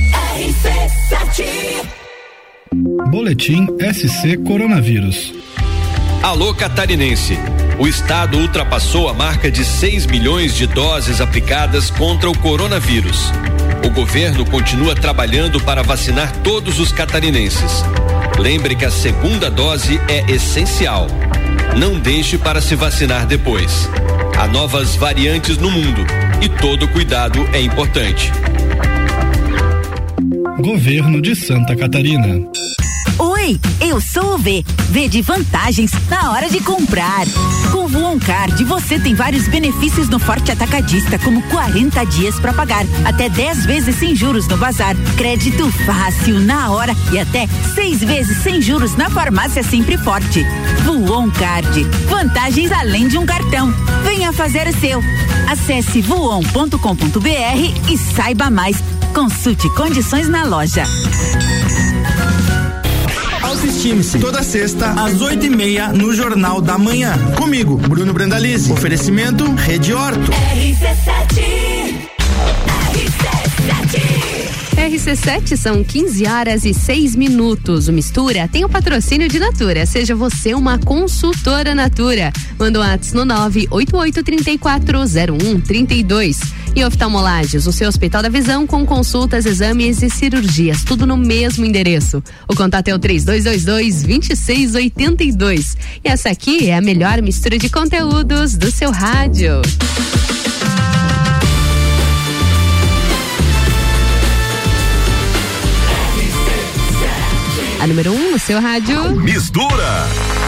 Boletim SC Coronavírus. Alô catarinense. O estado ultrapassou a marca de 6 milhões de doses aplicadas contra o coronavírus. O governo continua trabalhando para vacinar todos os catarinenses. Lembre que a segunda dose é essencial. Não deixe para se vacinar depois. Há novas variantes no mundo e todo cuidado é importante. Governo de Santa Catarina. Oi, eu sou o V. V de vantagens na hora de comprar. Com o Voon Card, você tem vários benefícios no Forte Atacadista, como 40 dias para pagar, até 10 vezes sem juros no bazar, crédito fácil na hora e até seis vezes sem juros na farmácia Sempre Forte. Voon Card, vantagens além de um cartão. Venha fazer o seu. Acesse voon.com.br e saiba mais. Consulte condições na loja. Autoestime-se. Toda sexta, às oito e meia, no Jornal da Manhã. Comigo, Bruno Brandalize. Oferecimento Rede Horto. RC7 são 15 horas e 6 minutos. O Mistura tem o patrocínio de Natura. Seja você uma consultora Natura. Manda um ato no 988340132. E oftalmolages, o seu Hospital da Visão com consultas, exames e cirurgias, tudo no mesmo endereço. O contato é o 3222-2682. E essa aqui é a melhor mistura de conteúdos do seu rádio. A número 1 um no seu rádio. Mistura.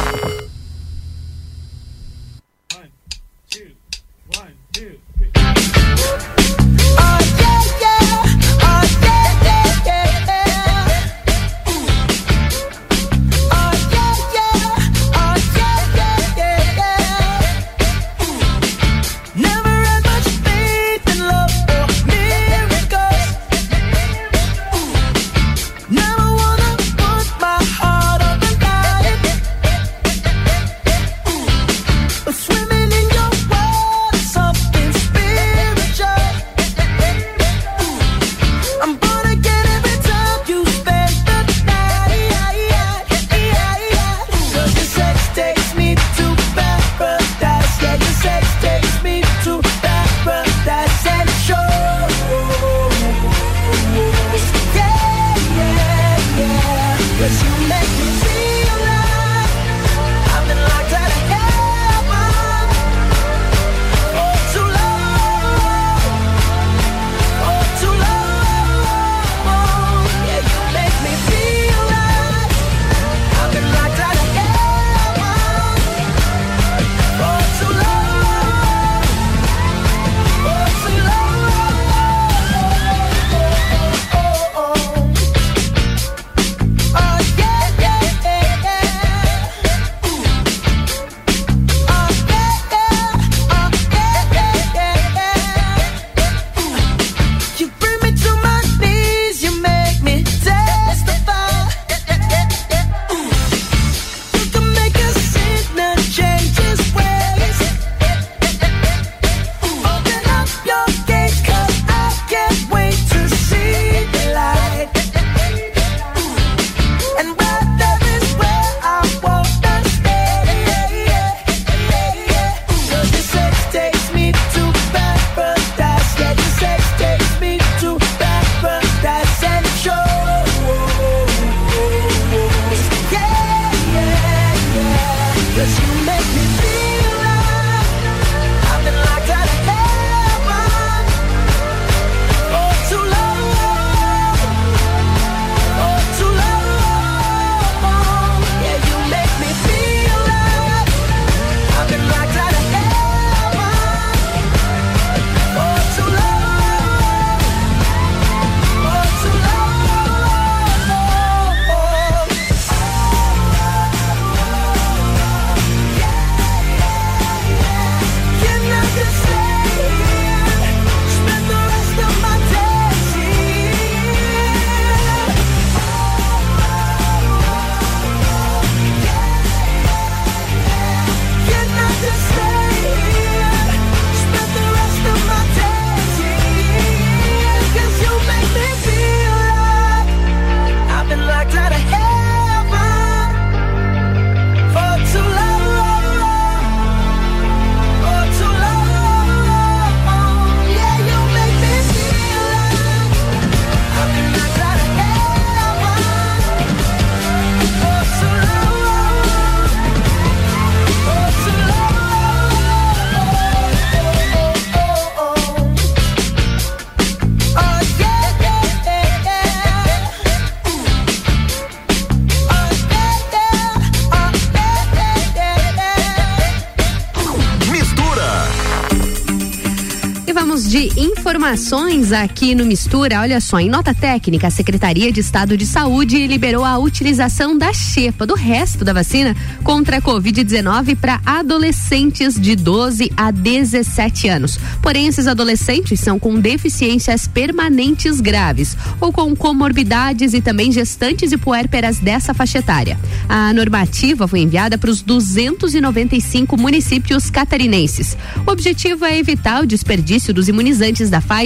Informações aqui no Mistura. Olha só, em nota técnica, a Secretaria de Estado de Saúde liberou a utilização da xepa, do resto da vacina contra a Covid-19 para adolescentes de 12 a 17 anos. Porém, esses adolescentes são com deficiências permanentes graves ou com comorbidades e também gestantes e puérperas dessa faixa etária. A normativa foi enviada para os 295 municípios catarinenses. O objetivo é evitar o desperdício dos imunizantes da Pfizer,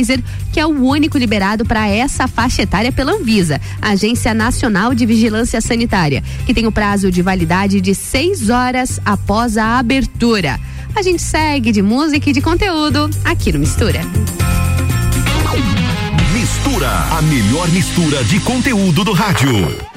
que é o único liberado para essa faixa etária pela Anvisa, Agência Nacional de Vigilância Sanitária, que tem o prazo de validade de seis horas após a abertura. A gente segue de música e de conteúdo aqui no Mistura. Mistura, a melhor mistura de conteúdo do rádio.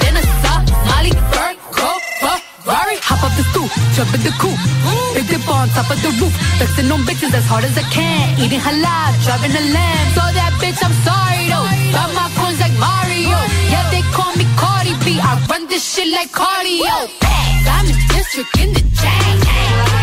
Ferrari, hop up the stoop, jump in the coupe. Big dip on top of the roof, flexing on bitches as hard as I can. Eating halal, driving a lamb. So that bitch, I'm sorry though. Got my coins like Mario. Yeah, they call me Cardi B. I run this shit like cardio. I'm in district in the chain.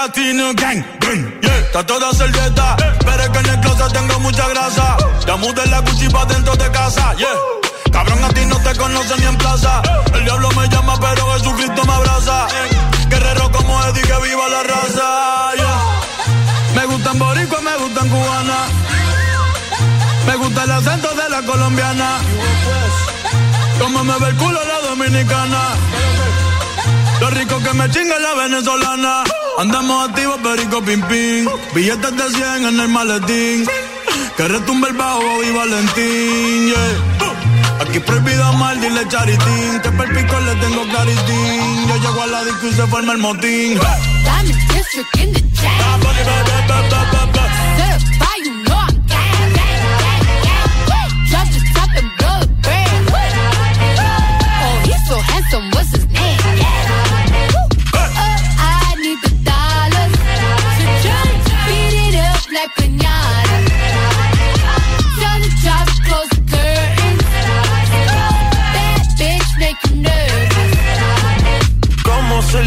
Latino gang. Yeah, está toda servieta, pero es que en el closet tengo mucha grasa. Ya mudé la Gucci pa' dentro de casa, yeah. Cabrón, a ti no te conocen ni en plaza. El diablo me llama, pero Jesucristo me abraza. Guerrero como Eddie, que viva la raza, yeah. Me gustan boricua, me gustan cubana. Me gusta el acento de la colombiana. Como me ve el culo la dominicana. Lo rico que me chinga la venezolana. Andamos activos, perico pim pim. Billetes de 100 en el maletín. Que retumbe el bajo y Valentín, yeah. Aquí prohibido amar, dile charitín. Que perpico le tengo claritín. Yo llego a la disco y se forma el motín. In district in the brand. Oh, he's so handsome, what's his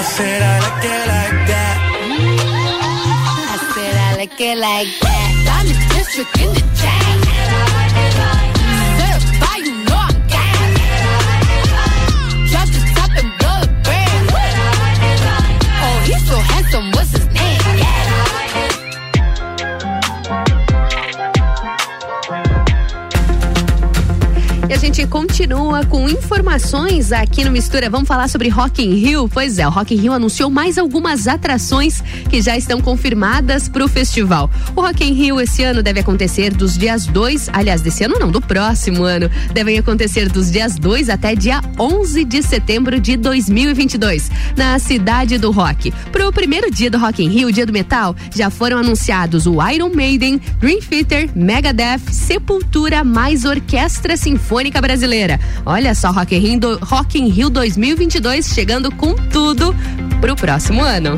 I said I like it like that. I said I like it like that. I'm in district in the chain. You know I'm the the. Oh, he's so handsome, what's his gente continua com informações aqui no Mistura. Vamos falar sobre Rock in Rio? Pois é, o Rock in Rio anunciou mais algumas atrações que já estão confirmadas para o festival. O Rock in Rio esse ano deve acontecer dos dias 2, aliás, desse ano não, do próximo ano. Devem acontecer dos dias 2 até dia 11 de setembro de 2022, na cidade do rock. Para o primeiro dia do Rock in Rio, dia do metal, já foram anunciados o Iron Maiden, Dream Theater, Megadeth, Sepultura, mais Orquestra Sinfônica música brasileira. Olha só, Rock in Rio, Rock in Rio 2022 chegando com tudo pro próximo ano.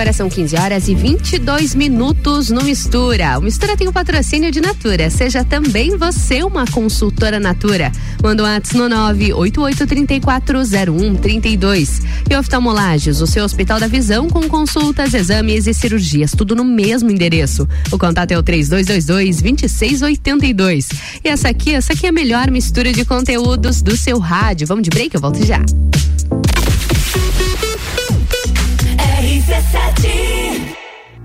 Agora são 15 horas e 22 minutos no Mistura. O Mistura tem o patrocínio de Natura. Seja também você uma consultora Natura. Manda um ato no 988340132. E oftalmolagens, o seu Hospital da Visão com consultas, exames e cirurgias, tudo no mesmo endereço. O contato é o 3222-2682. E essa aqui, essa aqui é a melhor mistura de conteúdos do seu rádio. Vamos de break? Eu volto já. RC7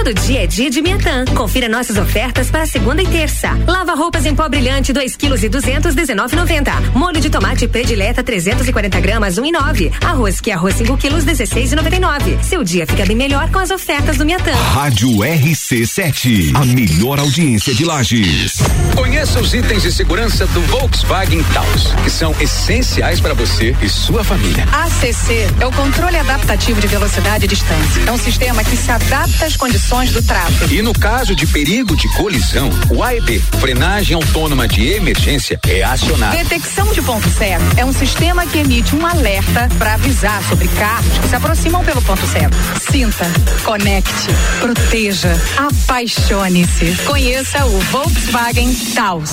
Todo dia é dia de Miatã. Confira nossas ofertas para segunda e terça. Lava roupas em pó brilhante 2 quilos e 200 19,90. Molho de tomate predileta 340 gramas 1,9. Arroz que é arroz 5 quilos 16,99. Seu dia fica bem melhor com as ofertas do Miatã. Rádio RC7, a melhor audiência de Lages. Conheça os itens de segurança do Volkswagen Taos, que são essenciais para você e sua família. ACC é o controle adaptativo de velocidade e distância. É um sistema que se adapta às condições do tráfego. E no caso de perigo de colisão, o AEB, frenagem autônoma de emergência, é acionado. Detecção de ponto cego é um sistema que emite um alerta para avisar sobre carros que se aproximam pelo ponto cego. Sinta, conecte, proteja, apaixone-se. Conheça o Volkswagen Taos.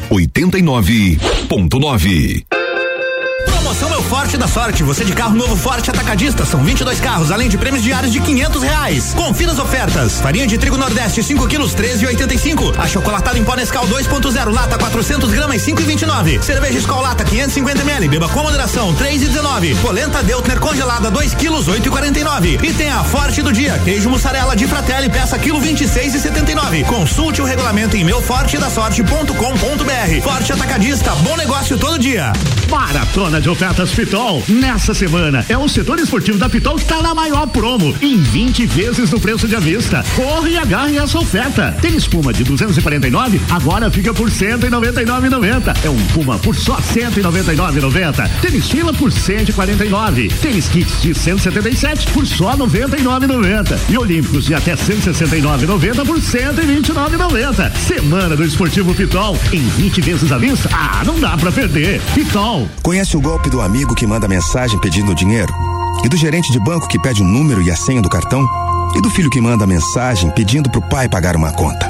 89.9. Forte da Sorte. Você de carro novo Forte Atacadista. São 22 carros, além de prêmios diários de 500 reais. Confira as ofertas. Farinha de trigo Nordeste 5 quilos 13,85. Achocolatado em pó Nescau 2.0 lata 400 gramas 5,29. Cerveja Skol lata 550 ml. Beba com moderação 3,19. Polenta Deutner congelada 2 quilos 8,49. E tem a Forte do dia. Queijo mussarela de Fratelli peça quilo 26,79. Consulte o regulamento em meufortedasorte.com.br. Forte Atacadista. Bom negócio todo dia. Maratona de ofertas Pitol. Nessa semana é o setor esportivo da Pitol que está na maior promo, em 20 vezes no preço de avista. Corre e agarre essa oferta. Tem espuma de 249, agora fica por 199,90. É um Puma por só 199,90. Tênis fila por 149. Tênis kits de 177 por só 99,90. E olímpicos de até 169,90 por 129,90. Semana do Esportivo Pitol em 20 vezes à vista. Ah, não dá pra perder. Pitol. Conhece o golpe do amigo que manda mensagem pedindo dinheiro? E do gerente de banco que pede o número e a senha do cartão? E do filho que manda mensagem pedindo pro pai pagar uma conta?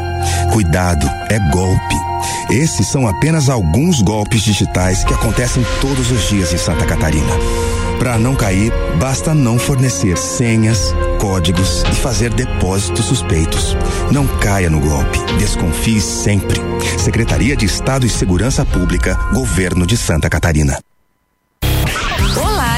Cuidado, é golpe. Esses são apenas alguns golpes digitais que acontecem todos os dias em Santa Catarina. Para não cair, basta não fornecer senhas, códigos e fazer depósitos suspeitos. Não caia no golpe. Desconfie sempre. Secretaria de Estado e Segurança Pública, Governo de Santa Catarina.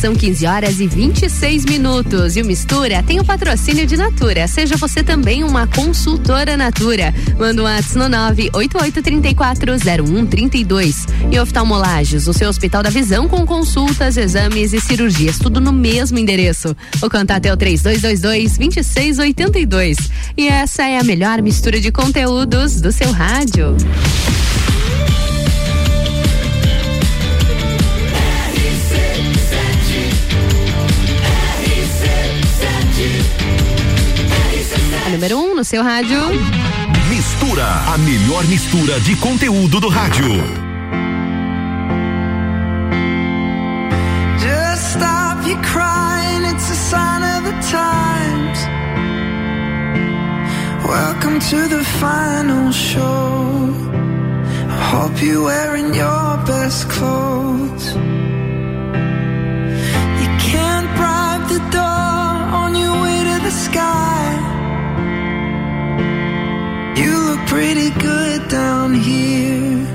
são 15 horas e 26 minutos. E o Mistura tem o patrocínio de Natura. Seja você também uma consultora Natura. Manda um WhatsApp no 988340132. E oftalmolages, o seu Hospital da Visão com consultas, exames e cirurgias, tudo no mesmo endereço. O contato é o 3222-2682. E essa é a melhor mistura de conteúdos do seu rádio. Número 1 um no seu rádio. Mistura, a melhor mistura de conteúdo do rádio. Just stop your crying, it's a sign of the times. Welcome to the final show. I hope you're wearing your best clothes. You can't bribe the door on your way to the sky. You look pretty good down here,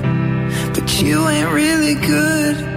but you ain't really good.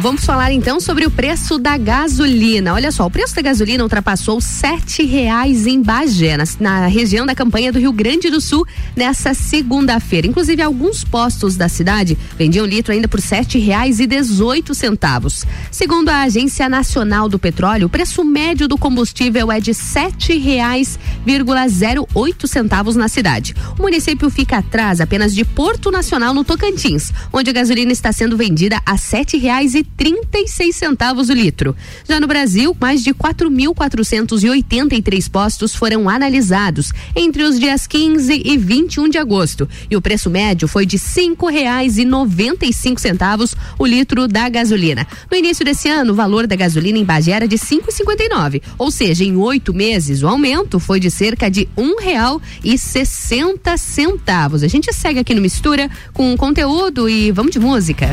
Vamos falar então sobre o preço da gasolina. Olha só, o preço da gasolina ultrapassou sete reais em Bagé, na, na região da campanha do Rio Grande do Sul, nessa segunda-feira. Inclusive, alguns postos da cidade vendiam litro ainda por sete reais e dezoito centavos. Segundo a Agência Nacional do Petróleo, o preço médio do combustível é de sete reais vírgula zero oito centavos na cidade. O município fica atrás apenas de Porto Nacional no Tocantins, onde a gasolina está sendo vendida a sete reais e trinta centavos o litro. Já no Brasil, mais de 4.483 postos foram analisados entre os dias 15 e 21 de agosto, e o preço médio foi de cinco reais e noventa centavos o litro da gasolina. No início desse ano, o valor da gasolina em Bagé era de cinco e cinquenta e nove, ou seja, em oito meses o aumento foi de cerca de um real e sessenta centavos. A gente segue aqui no Mistura com conteúdo e vamos de música.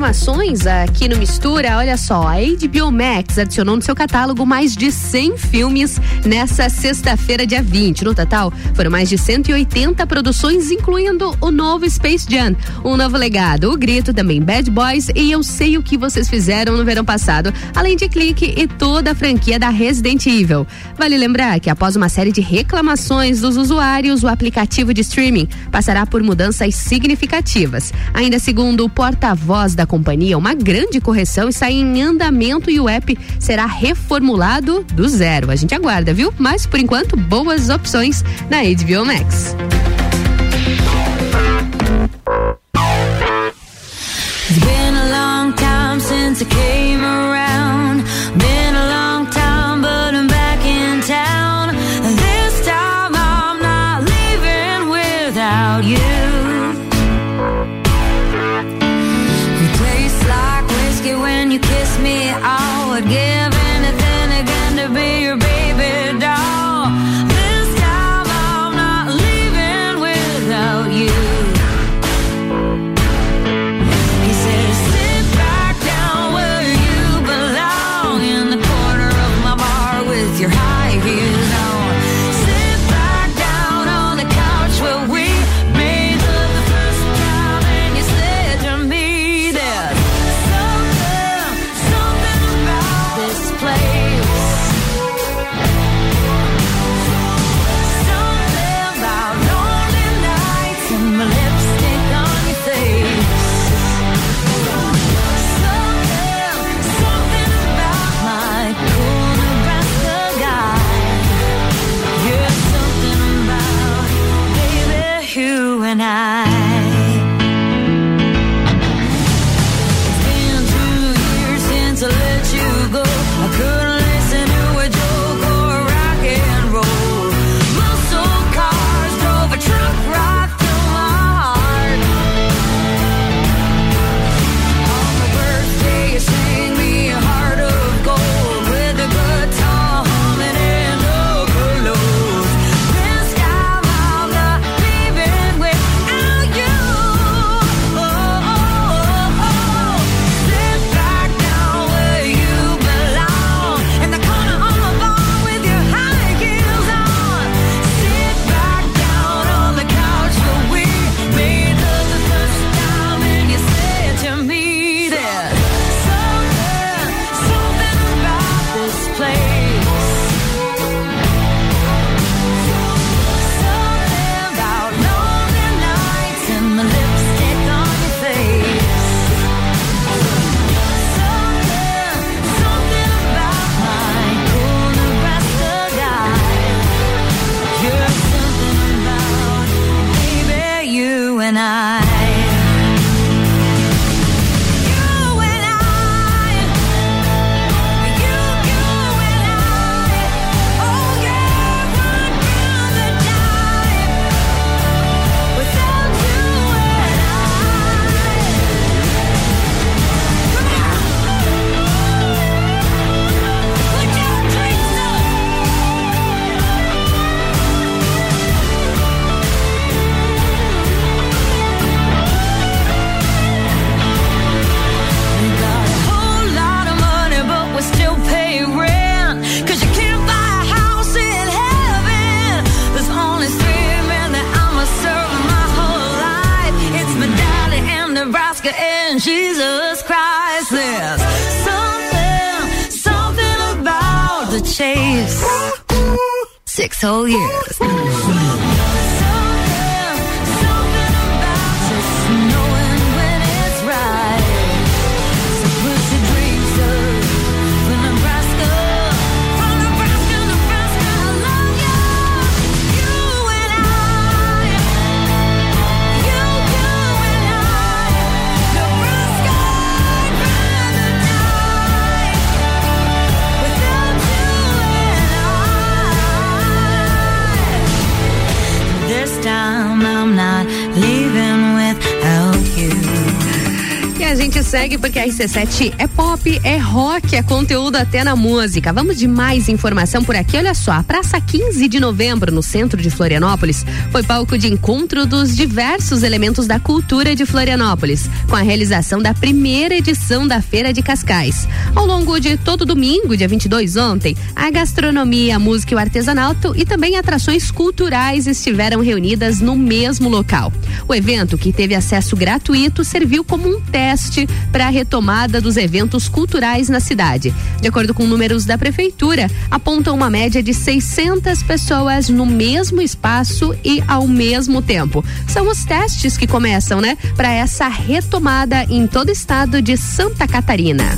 informações aqui no Mistura, olha só, a HBO Max adicionou no seu catálogo mais de 100 filmes nessa sexta-feira, dia 20. No total, foram mais de 180 produções, incluindo o novo Space Jam, um novo legado, o Grito, também Bad Boys e Eu Sei O Que Vocês Fizeram no Verão Passado, além de Clique e toda a franquia da Resident Evil. Vale lembrar que após uma série de reclamações dos usuários, o aplicativo de streaming passará por mudanças significativas. Ainda segundo o porta-voz da companhia uma grande correção está em andamento e o app será reformulado do zero. A gente aguarda, viu? Mas por enquanto, boas opções na HBO Max. Segue porque a RC7 é pop, é rock, é conteúdo até na música. Vamos de mais informação por aqui. Olha só, a Praça 15 de Novembro, no centro de Florianópolis, foi palco de encontro dos diversos elementos da cultura de Florianópolis, com a realização da primeira edição da Feira de Cascais. Ao longo de todo domingo, dia 22 ontem, a gastronomia, a música e o artesanato e também atrações culturais estiveram reunidas no mesmo local. O evento, que teve acesso gratuito, serviu como um teste para a retomada dos eventos culturais na cidade. De acordo com números da prefeitura, apontam uma média de 600 pessoas no mesmo espaço e ao mesmo tempo. São os testes que começam, né, para essa retomada em todo o estado de Santa Catarina.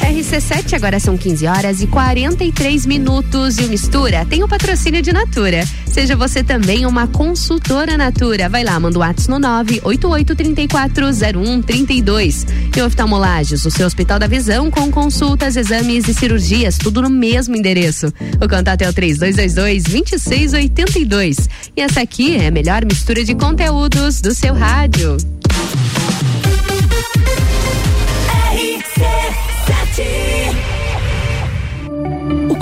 RC7, agora são 15 horas e 43 minutos e o Mistura tem o patrocínio de Natura. Seja você também uma consultora Natura. Vai lá, manda o WhatsApp no 988340132. E oftalmolages, o seu Hospital da Visão com consultas, exames e cirurgias, tudo no mesmo endereço. O contato é o 3222-2682. E essa aqui é a melhor mistura de conteúdos do seu rádio.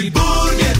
Fast Burger.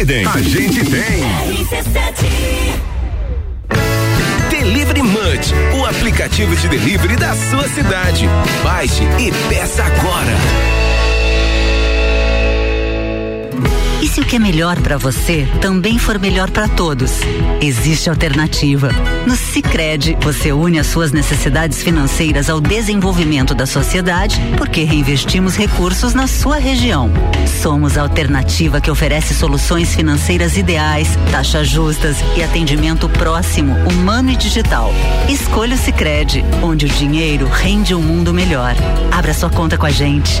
A gente tem. Delivery Munch, o aplicativo de delivery da sua cidade. Baixe e peça agora. E se o que é melhor para você também for melhor para todos? Existe alternativa. No Sicredi, você une as suas necessidades financeiras ao desenvolvimento da sociedade, porque reinvestimos recursos na sua região. Somos a alternativa que oferece soluções financeiras ideais, taxas justas e atendimento próximo, humano e digital. Escolha o Sicredi, onde o dinheiro rende um mundo melhor. Abra sua conta com a gente.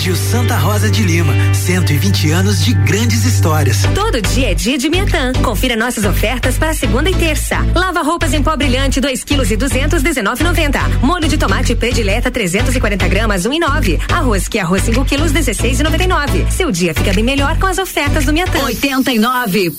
Colégio Santa Rosa de Lima, 120 anos de grandes histórias. Todo dia é dia de Miatã. Confira nossas ofertas para segunda e terça. Lava roupas em pó brilhante, 2 quilos e 200, 19,90. Molho de tomate predileta, 340 gramas, 1,9. Arroz que é arroz 5 quilos, 16,99. Seu dia fica bem melhor com as ofertas do Miatã. 89.9.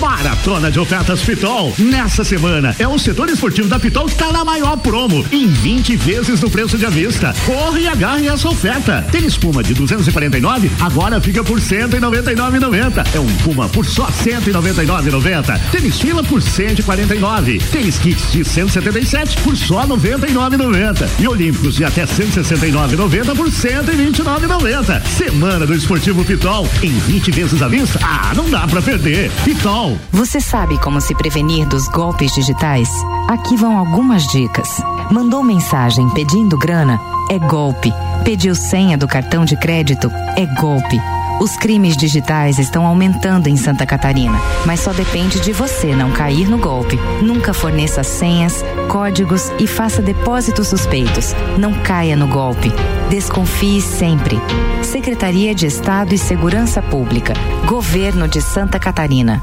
Maratona de ofertas Pitol. Nessa semana é o setor esportivo da Pitol que está na maior promo, em 20 vezes no preço de avista. Corre e agarre essa oferta. Tem espuma de 249, agora fica por 199,90. É um Puma por só 199,90. Tênis fila por 149. Tênis kits de 177 por só 99,90. E Olímpicos de até 169,90 por 129,90. Semana do Esportivo Pitol em 20 vezes à vista. Ah, não dá pra perder. Pitol. Você sabe como se prevenir dos golpes digitais? Aqui vão algumas dicas. Mandou mensagem pedindo grana? É golpe. Pediu senha do cartão de crédito? É golpe. Os crimes digitais estão aumentando em Santa Catarina, mas só depende de você não cair no golpe. Nunca forneça senhas, códigos e faça depósitos suspeitos. Não caia no golpe. Desconfie sempre. Secretaria de Estado e Segurança Pública. Governo de Santa Catarina.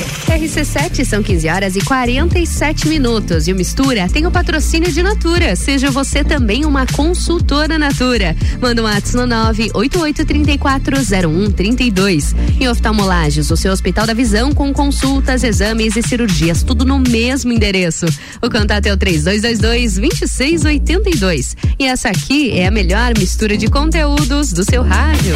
são 15 horas e 47 minutos. E o Mistura tem o patrocínio de Natura. Seja você também uma consultora Natura. Manda um WhatsApp no 988340132. Em oftalmolagens, o seu Hospital da Visão com consultas, exames e cirurgias, tudo no mesmo endereço. O contato é o 3222-2682. E essa aqui é a melhor mistura de conteúdos do seu rádio.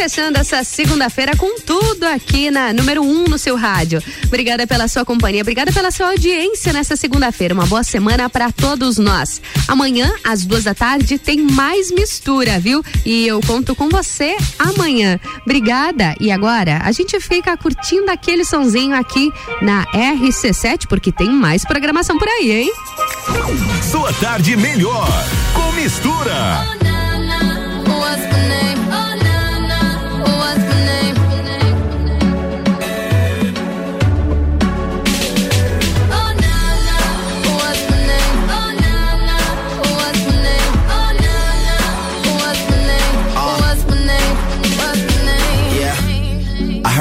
Fechando essa segunda-feira com tudo aqui na número 1 um no seu rádio. Obrigada pela sua companhia, obrigada pela sua audiência nessa segunda-feira. Uma boa semana para todos nós. Amanhã, às duas da tarde, tem mais mistura, viu? E eu conto com você amanhã. Obrigada. E agora, a gente fica curtindo aquele sonzinho aqui na RC7, porque tem mais programação por aí, hein? Sua tarde melhor com mistura.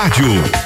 Rádio.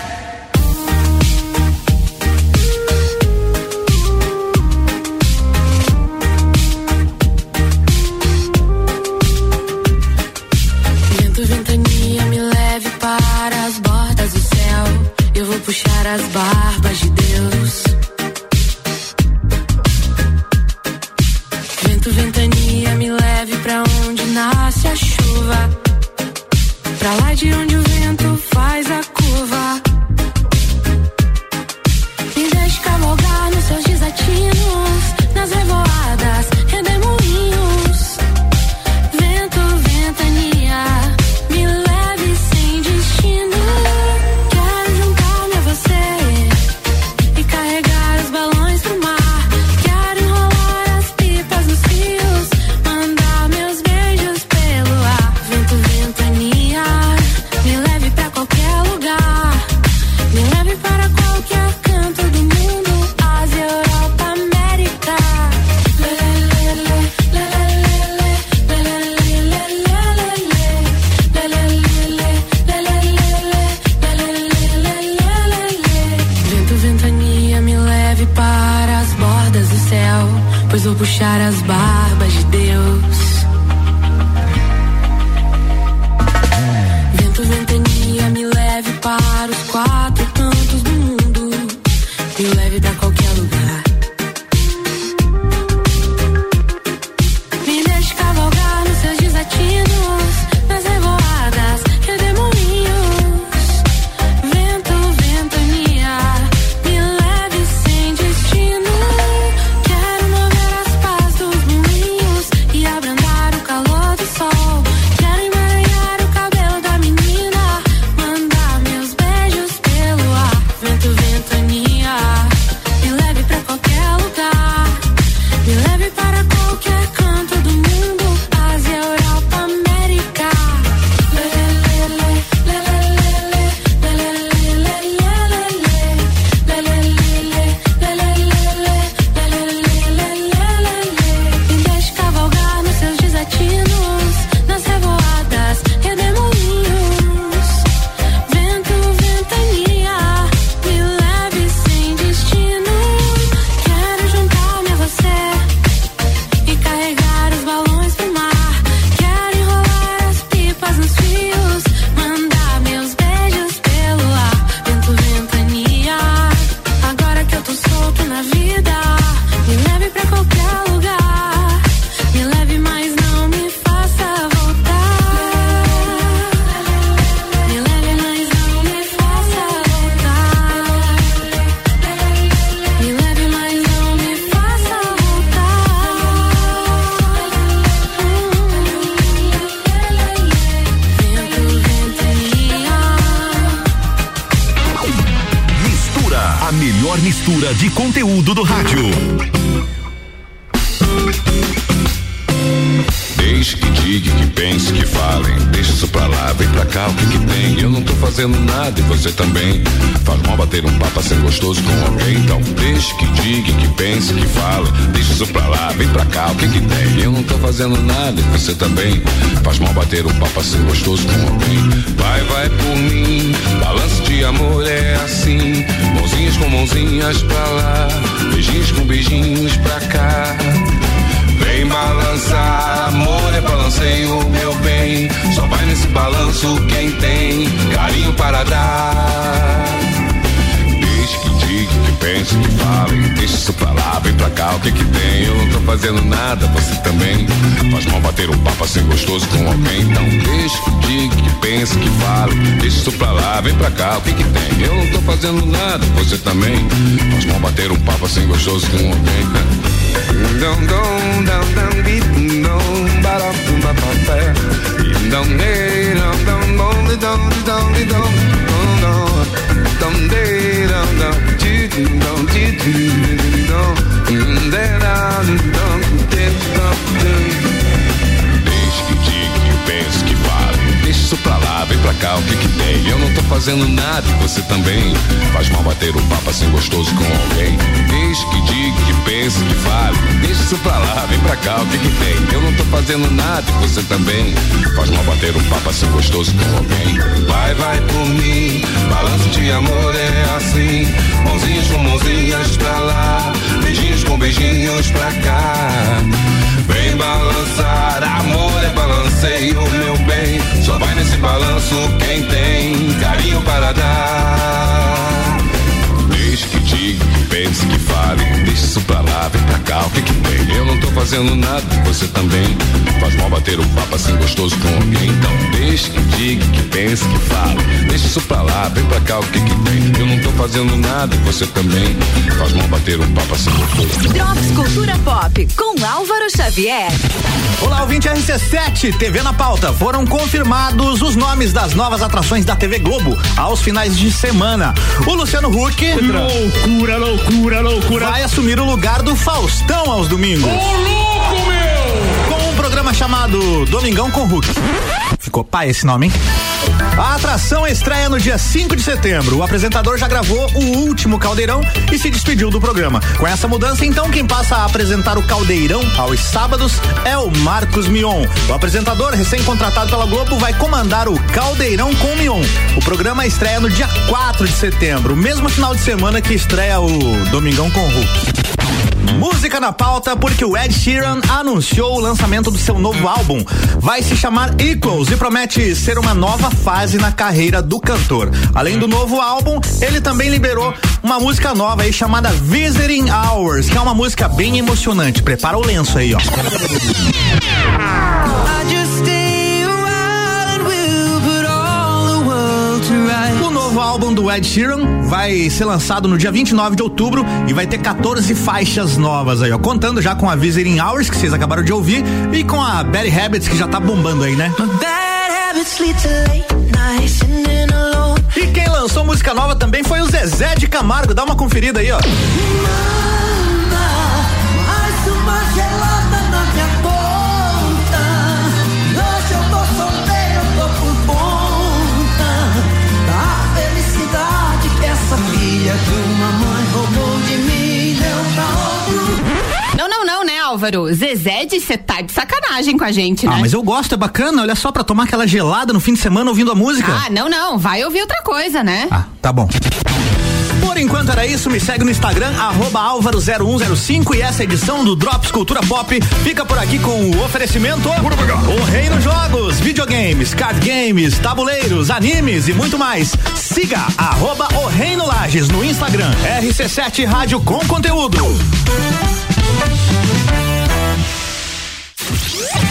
Cá, o que que tem? Eu não tô fazendo nada e você também. Faz mal bater um papo assim gostoso com alguém. Deixe que diga, que pense, que fale. Deixa isso pra lá, vem pra cá, o que que tem? Eu não tô fazendo nada e você também. Faz mal bater um papo assim gostoso com alguém. Vai, vai por mim, balanço de amor é assim. Mãozinhas com mãozinhas pra lá, beijinhos com beijinhos pra cá. Balançar, amor é balanceio, meu bem. Só vai nesse balanço quem tem carinho para dar. Fale. Deixa isso pra lá, vem pra cá, o que que tem? Eu não tô fazendo nada, você também. Faz mal bater um papo assim gostoso com alguém. Então deixe que diga, que pense, que fale. Deixa isso pra lá, vem pra cá, o que que tem? Eu não tô fazendo nada, você também. Faz mal bater um papo assim gostoso. Drops Cultura Pop com Álvaro Xavier. Olá, ouvinte RC7, TV na pauta. Foram confirmados os nomes das novas atrações da TV Globo aos finais de semana. O Luciano Huck. Loucura, loucura, loucura. Vai assumir o lugar do Faustão aos domingos. Ô, louco, meu! Com um programa chamado Domingão com Huck. Ficou pai esse nome, hein? A atração estreia no dia 5 de setembro. O apresentador já gravou o último Caldeirão e se despediu do programa. Com essa mudança, então, quem passa a apresentar o Caldeirão aos sábados é o Marcos Mion. O apresentador, recém-contratado pela Globo, vai comandar o Caldeirão com Mion. O programa estreia no dia 4 de setembro, mesmo final de semana que estreia o Domingão com Hulk. Música na pauta porque o Ed Sheeran anunciou o lançamento do seu novo álbum. Vai se chamar Equals e promete ser uma nova fase na carreira do cantor. Além do novo álbum, ele também liberou uma música nova aí chamada Visiting Hours, que é uma música bem emocionante. Prepara o lenço aí, ó. Álbum do Ed Sheeran vai ser lançado no dia 29 de outubro e vai ter 14 faixas novas aí, ó. Contando já com a Visiting Hours, que vocês acabaram de ouvir, e com a Bad Habits, que já tá bombando aí, né? E quem lançou música nova também foi o Zezé de Camargo. Dá uma conferida aí, ó. Álvaro? Zezé de você tá de sacanagem com a gente, né? Ah, mas eu gosto, é bacana. Olha só, pra tomar aquela gelada no fim de semana ouvindo a música. Ah, não, não. Vai ouvir outra coisa, né? Ah, tá bom. Por enquanto era isso, me segue no Instagram, arroba álvaro0105 e essa edição do Drops Cultura Pop fica por aqui com o oferecimento O Reino Jogos, videogames, card games, tabuleiros, animes e muito mais. Siga arroba O Reino Lages no Instagram, RC7 Rádio com conteúdo. Yeah.